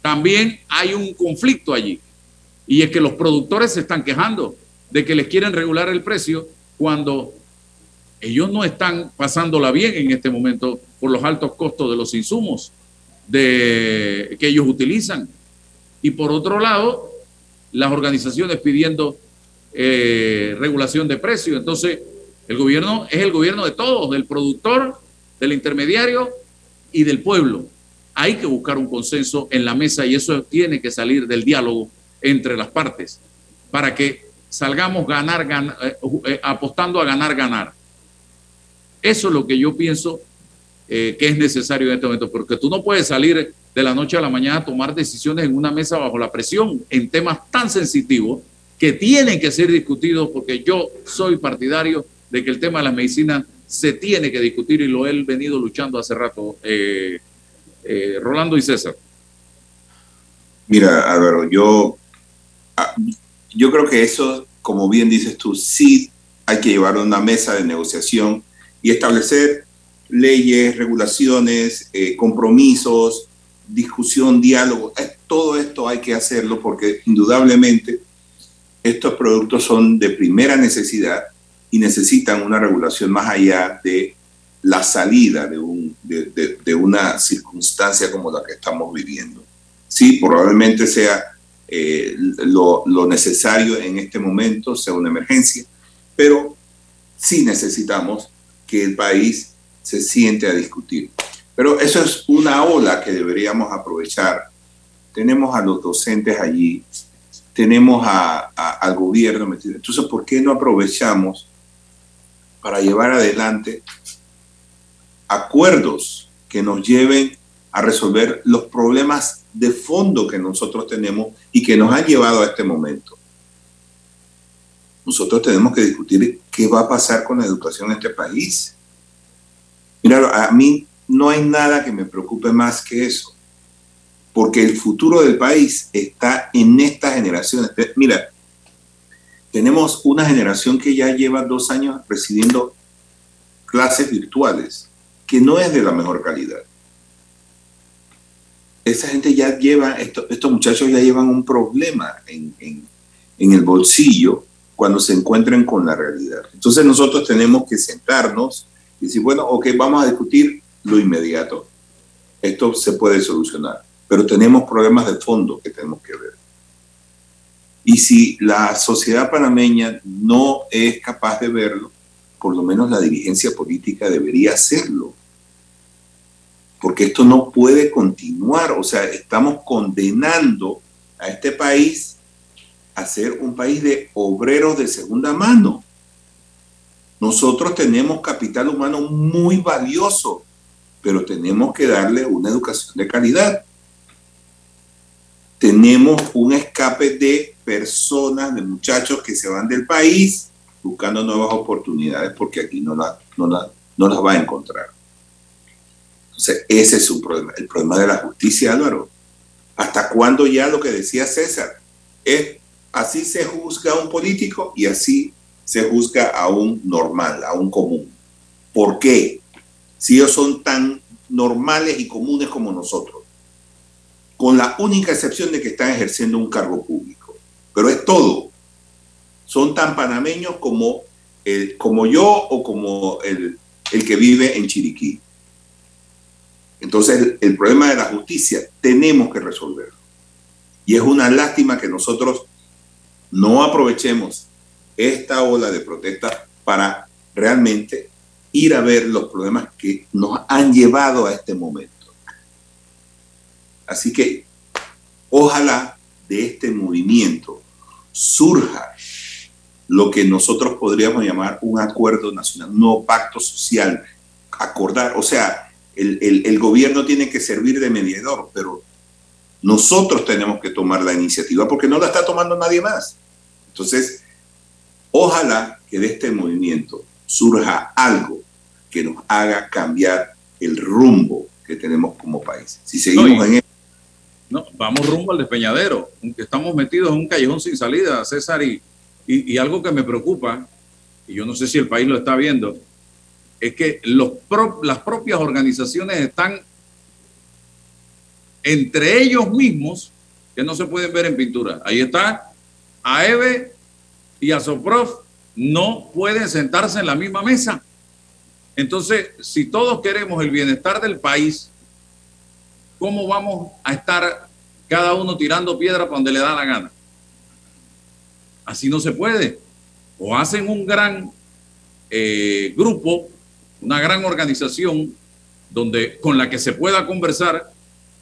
también hay un conflicto allí. Y es que los productores se están quejando de que les quieren regular el precio cuando ellos no están pasándola bien en este momento por los altos costos de los insumos que ellos utilizan. Y por otro lado, las organizaciones pidiendo eh, regulación de precios. Entonces, el gobierno es el gobierno de todos, del productor, del intermediario y del pueblo. Hay que buscar un consenso en la mesa y eso tiene que salir del diálogo entre las partes para que salgamos ganar, eh, eh, apostando a ganar, ganar. Eso es lo que yo pienso eh, que es necesario en este momento, porque tú no puedes salir de la noche a la mañana a tomar decisiones en una mesa bajo la presión en temas tan sensitivos que tienen que ser discutidos, porque yo soy partidario de que el tema de la medicina se tiene que discutir y lo he venido luchando hace rato, Rolando y César. Mira, Álvaro, yo ah, yo creo que eso, como bien dices tú, sí hay que llevar a una mesa de negociación y establecer leyes, regulaciones, eh, compromisos, discusión, diálogo. Eh, todo esto hay que hacerlo porque indudablemente estos productos son de primera necesidad y necesitan una regulación más allá de la salida de, un, de, de una circunstancia como la que estamos viviendo. Sí, probablemente sea eh, lo, necesario en este momento sea una emergencia, pero sí necesitamos que el país se siente a discutir. Pero eso es una ola que deberíamos aprovechar. Tenemos a los docentes allí, tenemos al gobierno metido. Entonces, ¿por qué no aprovechamos para llevar adelante acuerdos que nos lleven a resolver los problemas de fondo que nosotros tenemos y que nos han llevado a este momento. Nosotros tenemos que discutir qué va a pasar con la educación en este país. Mira, a mí no hay nada que me preocupe más que eso, porque el futuro del país está en esta generación. Mira, tenemos una generación que ya lleva dos años recibiendo clases virtuales, que no es de la mejor calidad esa gente ya lleva, estos muchachos ya llevan un problema en, el bolsillo cuando se encuentran con la realidad. Entonces nosotros tenemos que sentarnos Y decir, bueno, ok, vamos a discutir lo inmediato. Esto se puede solucionar, pero tenemos problemas de fondo que tenemos que ver. Y si la sociedad panameña no es capaz de verlo, por lo menos la dirigencia política debería hacerlo. Porque esto no puede continuar. O sea, estamos condenando a este país a ser un país de obreros de segunda mano. Nosotros tenemos capital humano muy valioso, pero tenemos que darle una educación de calidad. Tenemos un escape de personas, de muchachos que se van del país buscando nuevas oportunidades porque aquí no, no, no las va a encontrar. Entonces, ese es un problema, el problema de la justicia, Álvaro. ¿Hasta cuándo ya lo que decía César? Es así se juzga a un político y así se juzga a un normal, a un común. ¿Por qué? Si ellos son tan normales y comunes como nosotros, con la única excepción de que están ejerciendo un cargo público. Pero es todo. Son tan panameños como, el, como yo o como el, el que vive en Chiriquí. Entonces, el, el, problema de la justicia tenemos que resolverlo. Y es una lástima que nosotros no aprovechemos esta ola de protesta para realmente ir a ver los problemas que nos han llevado a este momento. Así que ojalá de este movimiento surja lo que nosotros podríamos llamar un acuerdo nacional, no pacto social, acordar, o sea, el, el, el, gobierno tiene que servir de mediador, pero nosotros tenemos que tomar la iniciativa porque no la está tomando nadie más. Entonces, ojalá que de este movimiento surja algo que nos haga cambiar el rumbo que tenemos como país. Si seguimos no, en esto. No, vamos rumbo al despeñadero, estamos metidos en un callejón sin salida, César, y, y, algo que me preocupa, y yo no sé si el país lo está viendo, es que las propias organizaciones están entre ellos mismos que no se pueden ver en pintura. Ahí está AEVE y ASOPROF no pueden sentarse en la misma mesa. Entonces, si todos queremos el bienestar del país, ¿cómo vamos a estar cada uno tirando piedra para donde le da la gana? Así no se puede. O hacen un gran eh, grupo, una gran organización donde, con la que se pueda conversar,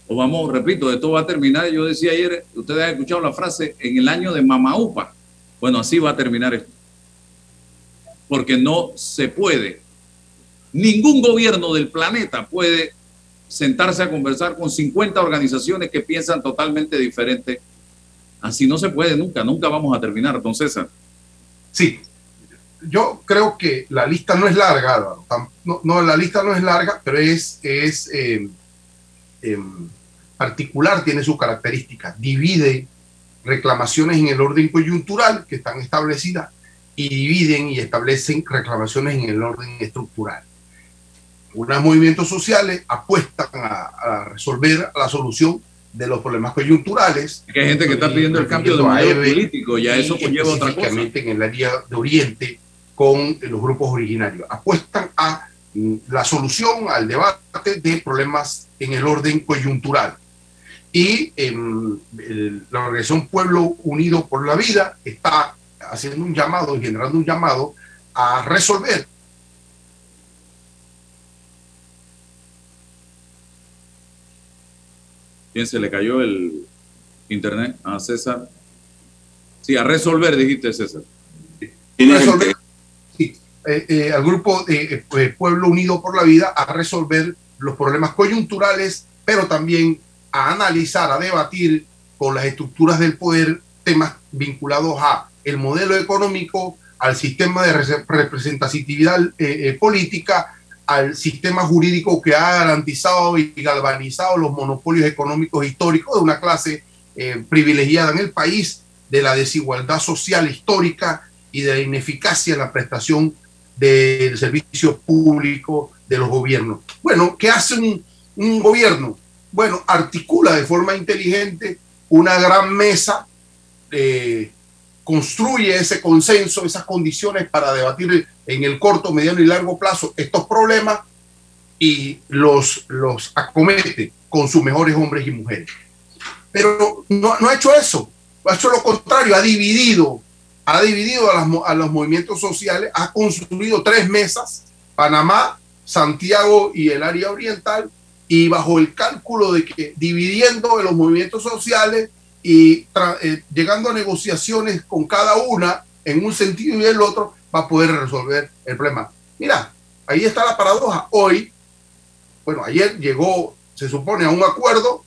o vamos, repito, esto va a terminar, yo decía ayer, ustedes han escuchado la frase, en el año de Mamaupa. Bueno, así va a terminar esto. Porque no se puede, ningún gobierno del planeta puede sentarse a conversar con 50 organizaciones que piensan totalmente diferente. Así no se puede nunca, nunca vamos a terminar, don César. Sí, yo creo que la lista no es larga, no, no la lista no es larga, pero es, es eh, eh, particular, tiene sus características, divide reclamaciones en el orden coyuntural que están establecidas y dividen y establecen reclamaciones en el orden estructural. Unos movimientos sociales apuestan a, a resolver la solución de los problemas coyunturales. Es que hay gente que está pidiendo el cambio de modelo político, ya eso conlleva otra cosa. en el área de Oriente con los grupos originarios. Apuestan a mm, la solución al debate de problemas en el orden coyuntural. Y eh, el, la organización Pueblo Unido por la Vida está haciendo un llamado generando un llamado a resolver ¿Quién se le cayó el internet? A César. Sí, a resolver, dijiste César. Resolver, sí, eh, eh, al grupo de eh, Pueblo Unido por la Vida a resolver los problemas coyunturales, pero también a analizar, a debatir con las estructuras del poder temas vinculados a el modelo económico, al sistema de representatividad política, al sistema jurídico que ha garantizado y galvanizado los monopolios económicos históricos de una clase eh, privilegiada en el país, de la desigualdad social histórica y de la ineficacia en la prestación del servicio público de los gobiernos. Bueno, ¿qué hace un, gobierno? Bueno, articula de forma inteligente una gran mesa, eh, construye ese consenso, esas condiciones para debatir en el corto, mediano y largo plazo estos problemas y los, los acomete con sus mejores hombres y mujeres. Pero no, ha hecho eso, ha hecho lo contrario, ha dividido, ha dividido a, a los movimientos sociales, ha construido tres mesas, Panamá, Santiago y el área oriental, y bajo el cálculo de que dividiendo los movimientos sociales y eh, llegando a negociaciones con cada una en un sentido y el otro, va a poder resolver el problema. Mira, ahí está la paradoja. Hoy, bueno, ayer llegó, se supone, a un acuerdo,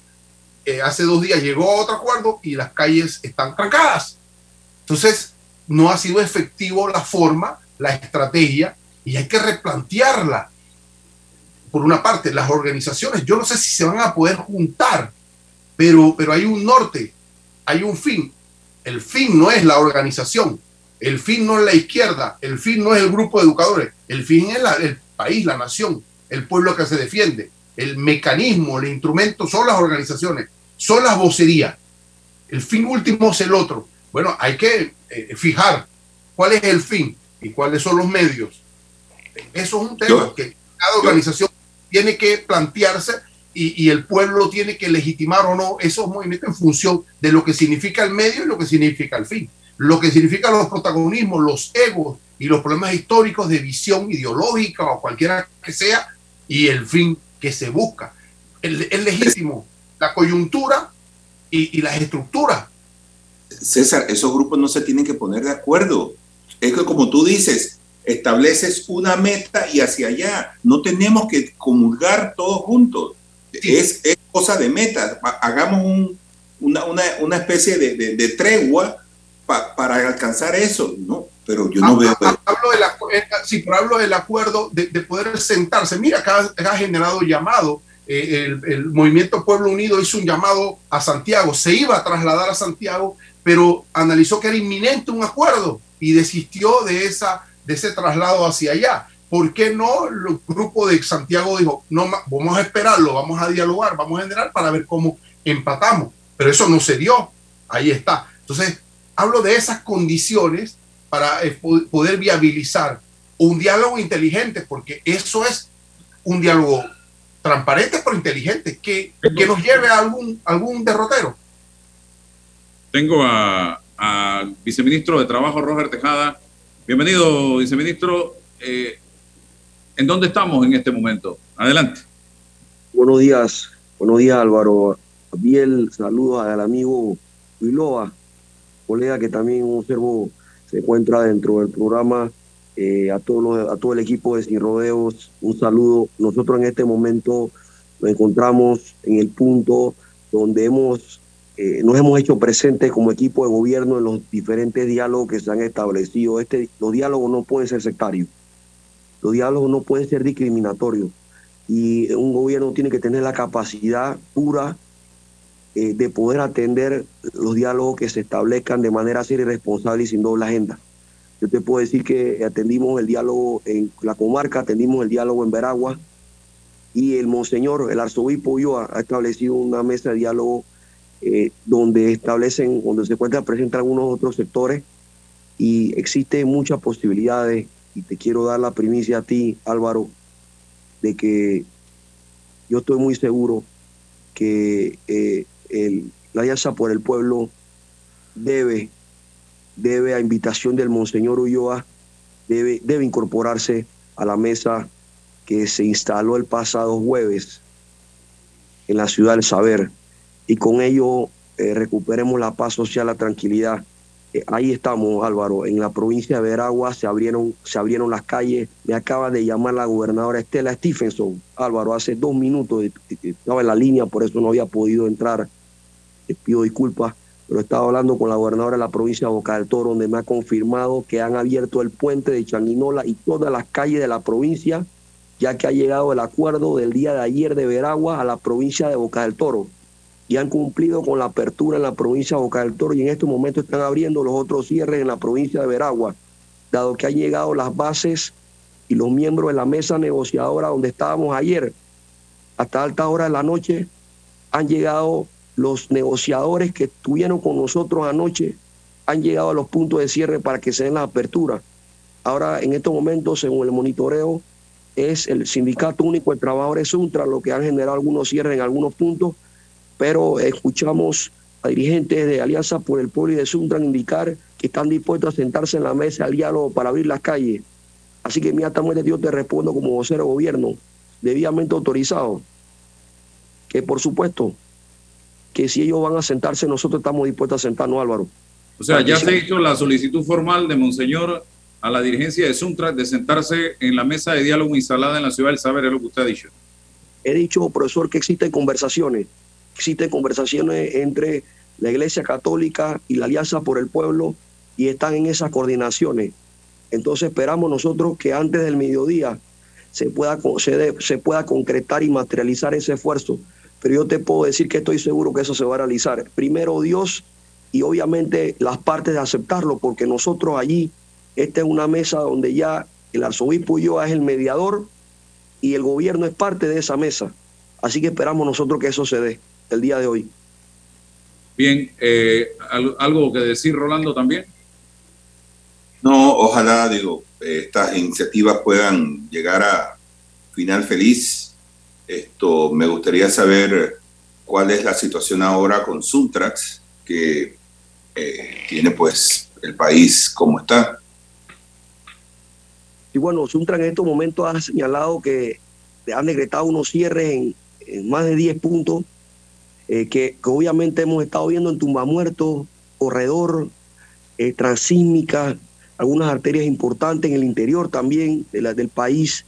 eh, hace dos días llegó a otro acuerdo y las calles están trancadas. Entonces, no ha sido efectivo la forma, la estrategia, y hay que replantearla por una parte, las organizaciones, yo no sé si se van a poder juntar, pero, pero hay un norte, hay un fin. El fin no es la organización, el fin no es la izquierda, el fin no es el grupo de educadores, el fin es el país, la nación, el pueblo que se defiende. El mecanismo, el instrumento son las organizaciones, son las vocerías. El fin último es el otro. Bueno, hay que eh, fijar cuál es el fin y cuáles son los medios. Eso es un tema que cada organización tiene que plantearse y, el pueblo tiene que legitimar o no esos movimientos en función de lo que significa el medio y lo que significa el fin. Lo que significa los protagonismos, los egos y los problemas históricos de visión ideológica o cualquiera que sea y el fin que se busca. Es legítimo la coyuntura y, y las estructuras. César, esos grupos no se tienen que poner de acuerdo. Es que como tú dices, estableces una meta y hacia allá. No tenemos que comulgar todos juntos. Es, cosa de meta. Hagamos una, especie de, tregua para alcanzar eso. No, pero yo no veo. Hablo de eh, sí, pero hablo del acuerdo de, poder sentarse. Mira, acá ha generado llamado. Eh, el, el, movimiento Pueblo Unido hizo un llamado a Santiago, se iba a trasladar a Santiago, pero analizó que era inminente un acuerdo y desistió de esa de ese traslado hacia allá. ¿Por qué no el grupo de Santiago dijo, no, vamos a esperarlo, vamos a dialogar, vamos a generar para ver cómo empatamos? Pero eso no se dio, ahí está. Entonces, hablo de esas condiciones para eh, poder viabilizar un diálogo inteligente, porque eso es un diálogo transparente pero inteligente, que, que nos lleve a algún, algún derrotero. Tengo al viceministro de Trabajo, Roger Tejada, Bienvenido, viceministro. Eh, ¿En dónde estamos en este momento? Adelante. Buenos días, buenos días Álvaro. Bien, saludos al amigo Huiloa, colega que también observo se encuentra dentro del programa. Eh, a, todos a todo el equipo de Sin Rodeos, un saludo. Nosotros en este momento nos encontramos en el punto donde hemos eh, nos hemos hecho presentes como equipo de gobierno en los diferentes diálogos que se han establecido. Este, los diálogos no pueden ser sectarios, los diálogos no pueden ser discriminatorios y un gobierno tiene que tener la capacidad pura eh, de poder atender los diálogos que se establezcan de manera seria y responsable y sin doble agenda. Yo te puedo decir que atendimos el diálogo en la comarca, atendimos el diálogo en Veragua y el monseñor, el arzobispo yo ha establecido una mesa de diálogo eh, donde establecen, donde se encuentran presentes algunos otros sectores y existen muchas posibilidades y te quiero dar la primicia a ti, Álvaro, de que yo estoy muy seguro que eh, el, la Alianza por el Pueblo debe, debe a invitación del Monseñor Ulloa, debe, debe incorporarse a la mesa que se instaló el pasado jueves en la ciudad del saber y con ello eh, recuperemos la paz social, la tranquilidad. Eh, ahí estamos, Álvaro. En la provincia de Veragua se abrieron, se abrieron las calles. Me acaba de llamar la gobernadora Estela Stephenson. Álvaro, hace dos minutos estaba en la línea, por eso no había podido entrar. Les pido disculpas, pero estaba hablando con la gobernadora de la provincia de Boca del Toro, donde me ha confirmado que han abierto el puente de Changuinola y todas las calles de la provincia, ya que ha llegado el acuerdo del día de ayer de Veragua a la provincia de Boca del Toro y han cumplido con la apertura en la provincia de Boca del Toro y en este momento están abriendo los otros cierres en la provincia de Veragua, dado que han llegado las bases y los miembros de la mesa negociadora donde estábamos ayer, hasta alta hora de la noche, han llegado los negociadores que estuvieron con nosotros anoche, han llegado a los puntos de cierre para que se den la apertura. Ahora, en estos momentos, según el monitoreo, es el Sindicato Único de Trabajadores Suntra lo que han generado algunos cierres en algunos puntos, pero escuchamos a dirigentes de Alianza por el Pueblo y de Suntran indicar que están dispuestos a sentarse en la mesa al diálogo para abrir las calles. Así que inmediatamente yo te respondo como vocero de gobierno, debidamente autorizado, que por supuesto que si ellos van a sentarse, nosotros estamos dispuestos a sentarnos, Álvaro. O sea, ya se ha hecho la solicitud formal de Monseñor a la dirigencia de Suntra de sentarse en la mesa de diálogo instalada en la ciudad del saber, es lo que usted ha dicho. He dicho, profesor, que existen conversaciones existen conversaciones entre la Iglesia Católica y la Alianza por el Pueblo y están en esas coordinaciones. Entonces esperamos nosotros que antes del mediodía se pueda, se, pueda concretar y materializar ese esfuerzo. Pero yo te puedo decir que estoy seguro que eso se va a realizar. Primero Dios y obviamente las partes de aceptarlo, porque nosotros allí, esta es una mesa donde ya el arzobispo yo es el mediador y el gobierno es parte de esa mesa. Así que esperamos nosotros que eso se dé el día de hoy. Bien, eh, ¿algo que decir, Rolando, también? No, ojalá, digo, estas iniciativas puedan llegar a final feliz. Esto, me gustaría saber cuál es la situación ahora con Suntrax, que eh, tiene pues el país como está. Y bueno, Suntrax en estos momentos ha señalado que han decretado unos cierres en, en más de 10 puntos eh, que, obviamente hemos estado viendo en Tumba Muerto, Corredor, eh, Transísmica, algunas arterias importantes en el interior también de la, del país.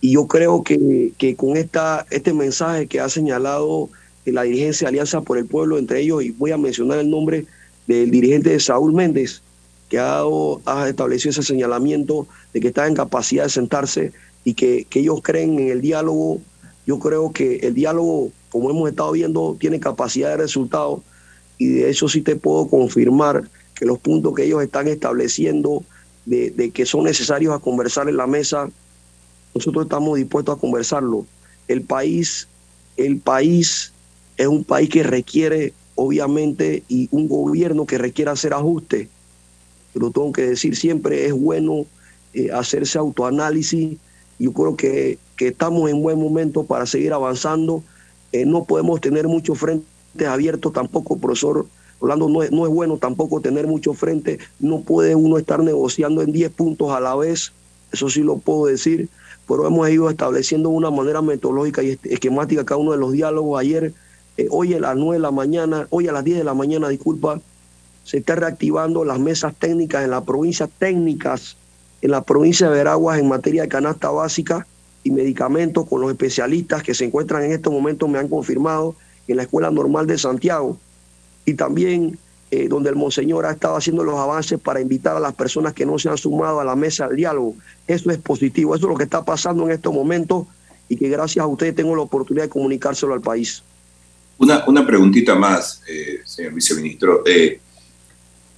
Y yo creo que, que con esta, este mensaje que ha señalado la dirigencia de Alianza por el Pueblo, entre ellos, y voy a mencionar el nombre del dirigente de Saúl Méndez, que ha, ha establecido ese señalamiento de que está en capacidad de sentarse y que, que ellos creen en el diálogo. Yo creo que el diálogo como hemos estado viendo, tiene capacidad de resultado y de eso sí te puedo confirmar que los puntos que ellos están estableciendo de, que son necesarios a conversar en la mesa, nosotros estamos dispuestos a conversarlo. El país, el país es un país que requiere, obviamente, y un gobierno que requiere hacer ajustes. Pero tengo que decir siempre, es bueno eh, hacerse autoanálisis. Yo creo que, que estamos en buen momento para seguir avanzando eh, no podemos tener muchos frentes abiertos tampoco, profesor Orlando, no es, no es bueno tampoco tener muchos frentes, no puede uno estar negociando en 10 puntos a la vez, eso sí lo puedo decir, pero hemos ido estableciendo una manera metodológica y esquemática cada uno de los diálogos. Ayer, eh, hoy a las 9 de la mañana, hoy a las 10 de la mañana, disculpa, se está reactivando las mesas técnicas en la provincia, técnicas en la provincia de Veraguas en materia de canasta básica y medicamentos con los especialistas que se encuentran en estos momentos, me han confirmado, en la Escuela Normal de Santiago. Y también eh, donde el Monseñor ha estado haciendo los avances para invitar a las personas que no se han sumado a la mesa del diálogo. Eso es positivo, eso es lo que está pasando en estos momentos y que gracias a ustedes tengo la oportunidad de comunicárselo al país. Una, una preguntita más, eh, señor viceministro. Eh,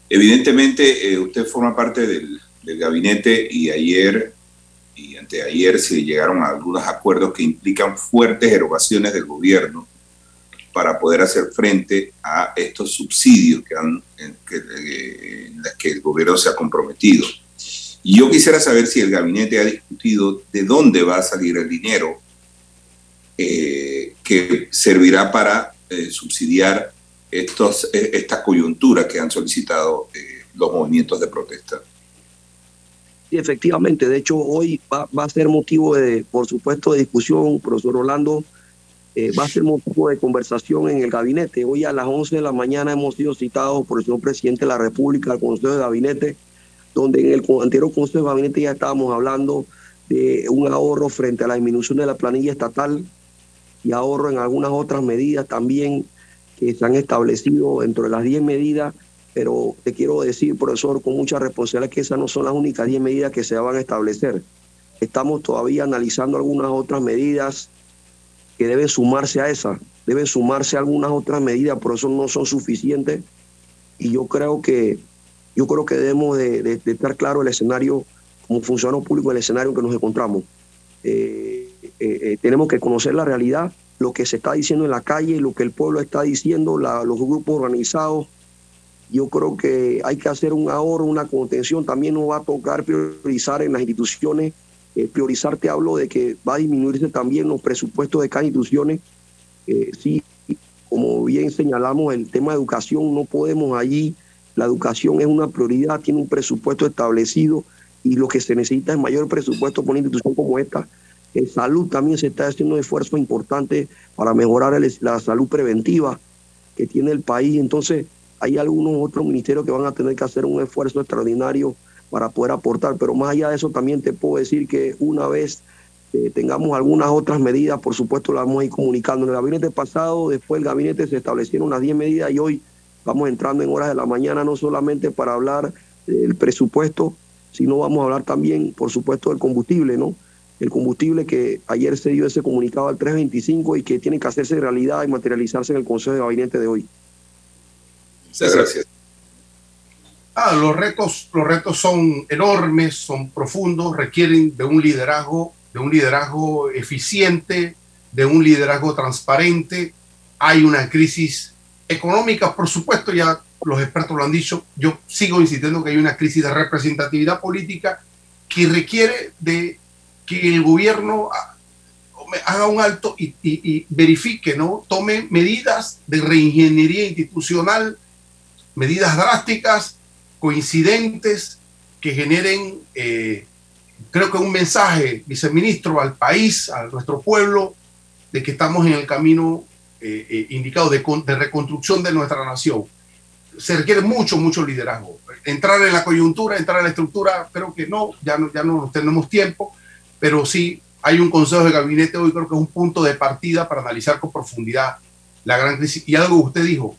evidentemente, usted forma parte del, del gabinete y ayer anteayer se llegaron a algunos acuerdos que implican fuertes erogaciones del gobierno para poder hacer frente a estos subsidios que han, en, que, eh, que el gobierno se ha comprometido. Y yo quisiera saber si el gabinete ha discutido de dónde va a salir el dinero eh, que servirá para eh, subsidiar estos, esta coyuntura que han solicitado los movimientos de protesta efectivamente. De hecho, hoy va, a ser motivo de, por supuesto, de discusión, profesor Orlando, eh, va a ser motivo de conversación en el gabinete. Hoy a las 11 de la mañana hemos sido citados por el señor presidente de la República al Consejo de Gabinete, donde en el anterior Consejo de Gabinete ya estábamos hablando de un ahorro frente a la disminución de la planilla estatal y ahorro en algunas otras medidas también que se han establecido dentro de las 10 medidas pero te quiero decir, profesor, con mucha responsabilidad que esas no son las únicas 10 medidas que se van a establecer. Estamos todavía analizando algunas otras medidas que deben sumarse a esas, deben sumarse algunas otras medidas, por eso no son suficientes. Y yo creo que yo creo que debemos de, estar claro el escenario, como funcionario público, el escenario en que nos encontramos. Eh, eh, eh, tenemos que conocer la realidad, lo que se está diciendo en la calle, lo que el pueblo está diciendo, los grupos organizados, Yo creo que hay que hacer un ahorro, una contención. También nos va a tocar priorizar en las instituciones. Eh, priorizar, te hablo de que va a disminuirse también los presupuestos de cada instituciones. Eh, sí, como bien señalamos, el tema de educación, no podemos allí, la educación es una prioridad, tiene un presupuesto establecido y lo que se necesita es mayor presupuesto por una institución como esta. En salud también se está haciendo un esfuerzo importante para mejorar la salud preventiva que tiene el país. Entonces, hay algunos otros ministerios que van a tener que hacer un esfuerzo extraordinario para poder aportar. Pero más allá de eso, también te puedo decir que una vez eh, tengamos algunas otras medidas, por supuesto, las vamos a ir comunicando. En el gabinete pasado, después del gabinete se establecieron unas 10 medidas y hoy vamos entrando en horas de la mañana, no solamente para hablar del presupuesto, sino vamos a hablar también, por supuesto, del combustible, ¿no? El combustible que ayer se dio ese comunicado al 325 y que tiene que hacerse realidad y materializarse en el Consejo de Gabinete de hoy. Muchas gracias. Ah, los retos, los retos son enormes, son profundos, requieren de un liderazgo de un liderazgo eficiente, de un liderazgo transparente. Hay una crisis económica, por supuesto, ya los expertos lo han dicho. Yo sigo insistiendo que hay una crisis de representatividad política que requiere de que el gobierno haga un alto y, verifique, ¿no? Tome medidas de reingeniería institucional, medidas drásticas, coincidentes, que generen eh, creo que un mensaje, viceministro, al país, a nuestro pueblo, de que estamos en el camino eh, eh, indicado de, reconstrucción de nuestra nación. Se requiere mucho, mucho liderazgo. Entrar en la coyuntura, entrar en la estructura, creo que no, ya no, ya no tenemos tiempo, pero sí hay un consejo de gabinete hoy, creo que es un punto de partida para analizar con profundidad la gran crisis. Y algo que usted dijo,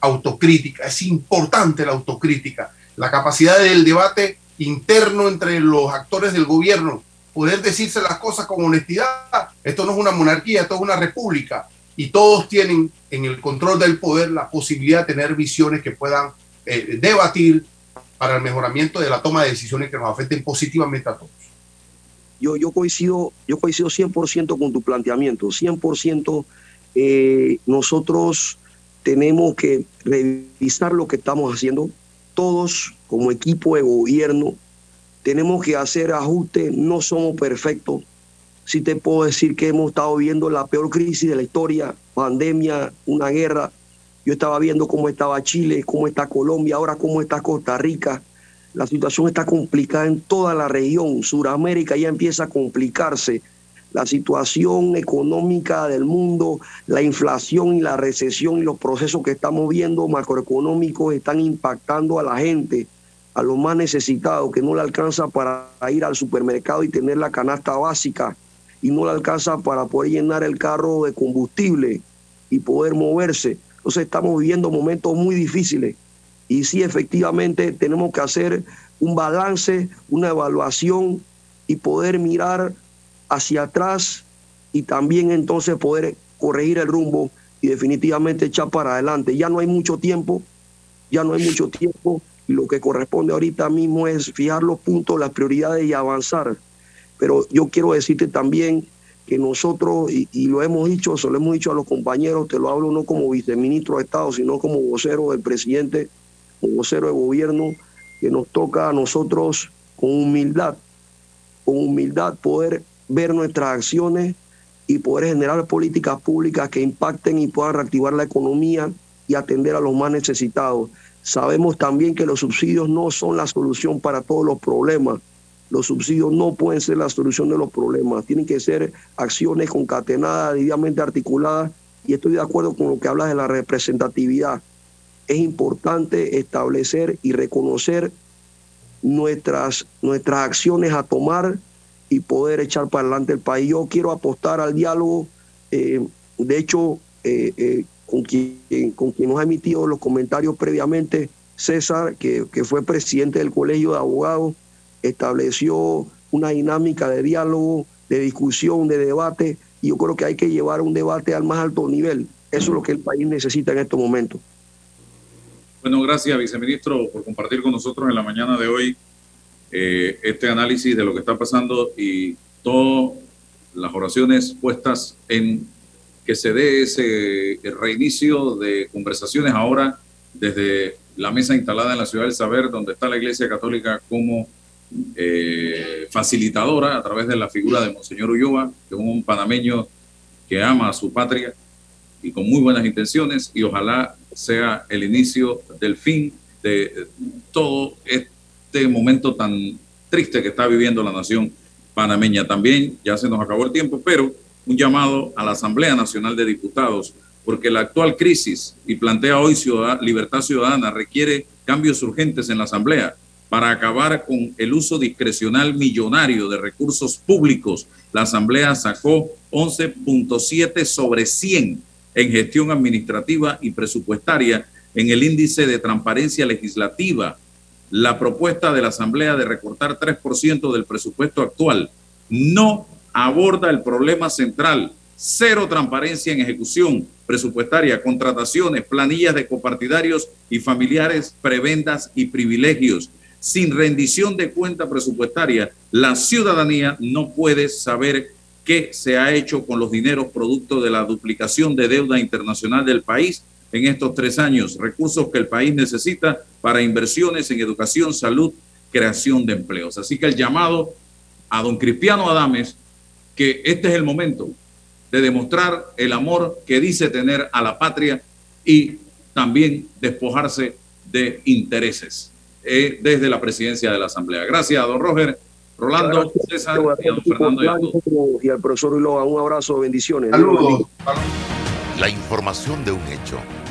autocrítica, es importante la autocrítica, la capacidad del debate interno entre los actores del gobierno, poder decirse las cosas con honestidad. Esto no es una monarquía, esto es una república y todos tienen en el control del poder la posibilidad de tener visiones que puedan eh, debatir para el mejoramiento de la toma de decisiones que nos afecten positivamente a todos. Yo, yo coincido, yo coincido 100% con tu planteamiento, 100% eh, nosotros tenemos que revisar lo que estamos haciendo, todos como equipo de gobierno tenemos que hacer ajustes, no somos perfectos. Si te puedo decir que hemos estado viendo la peor crisis de la historia, pandemia, una guerra. Yo estaba viendo cómo estaba Chile, cómo está Colombia, ahora cómo está Costa Rica. La situación está complicada en toda la región. Suramérica ya empieza a complicarse la situación económica del mundo, la inflación y la recesión y los procesos que estamos viendo macroeconómicos están impactando a la gente, a los más necesitados, que no le alcanza para ir al supermercado y tener la canasta básica y no le alcanza para poder llenar el carro de combustible y poder moverse. Entonces estamos viviendo momentos muy difíciles y sí efectivamente tenemos que hacer un balance, una evaluación y poder mirar hacia atrás y también entonces poder corregir el rumbo y definitivamente echar para adelante. Ya no hay mucho tiempo, ya no hay mucho tiempo y lo que corresponde ahorita mismo es fijar los puntos, las prioridades y avanzar. Pero yo quiero decirte también que nosotros, y, lo hemos dicho, se lo hemos dicho a los compañeros, te lo hablo no como viceministro de Estado, sino como vocero del presidente, como vocero de gobierno, que nos toca a nosotros con humildad, con humildad poder ver nuestras acciones y poder generar políticas públicas que impacten y puedan reactivar la economía y atender a los más necesitados. Sabemos también que los subsidios no son la solución para todos los problemas. Los subsidios no pueden ser la solución de los problemas. Tienen que ser acciones concatenadas, debidamente articuladas. Y estoy de acuerdo con lo que hablas de la representatividad. Es importante establecer y reconocer nuestras, nuestras acciones a tomar y poder echar para adelante el país. Yo quiero apostar al diálogo. Eh, de hecho, eh, eh, con, quien, con quien nos ha emitido los comentarios previamente, César, que, que fue presidente del Colegio de Abogados, estableció una dinámica de diálogo, de discusión, de debate, y yo creo que hay que llevar un debate al más alto nivel. Eso es lo que el país necesita en estos momentos. Bueno, gracias, viceministro, por compartir con nosotros en la mañana de hoy eh, este análisis de lo que está pasando y todas las oraciones puestas en que se dé ese reinicio de conversaciones ahora desde la mesa instalada en la ciudad del saber, donde está la Iglesia Católica como eh, facilitadora a través de la figura de Monseñor Ulloa, que es un panameño que ama a su patria y con muy buenas intenciones, y ojalá sea el inicio del fin de todo este momento tan triste que está viviendo la nación panameña. También ya se nos acabó el tiempo, pero un llamado a la Asamblea Nacional de Diputados porque la actual crisis, y plantea hoy Libertad Ciudadana, requiere cambios urgentes en la Asamblea para acabar con el uso discrecional millonario de recursos públicos. La Asamblea sacó 11.7 sobre 100 en gestión administrativa y presupuestaria en el índice de transparencia legislativa. La propuesta de la Asamblea de recortar 3% del presupuesto actual no aborda el problema central, cero transparencia en ejecución presupuestaria, contrataciones, planillas de copartidarios y familiares, prebendas y privilegios. Sin rendición de cuenta presupuestaria, la ciudadanía no puede saber qué se ha hecho con los dineros producto de la duplicación de deuda internacional del país en estos tres años, recursos que el país necesita para inversiones en educación, salud, creación de empleos. Así que el llamado a don Cristiano Adames, que este es el momento de demostrar el amor que dice tener a la patria y también despojarse de intereses eh, desde la presidencia de la Asamblea. Gracias, don Roger, Rolando, César y a don Fernando y, y al profesor Uloa. Un abrazo, bendiciones. Saludos. La información de un hecho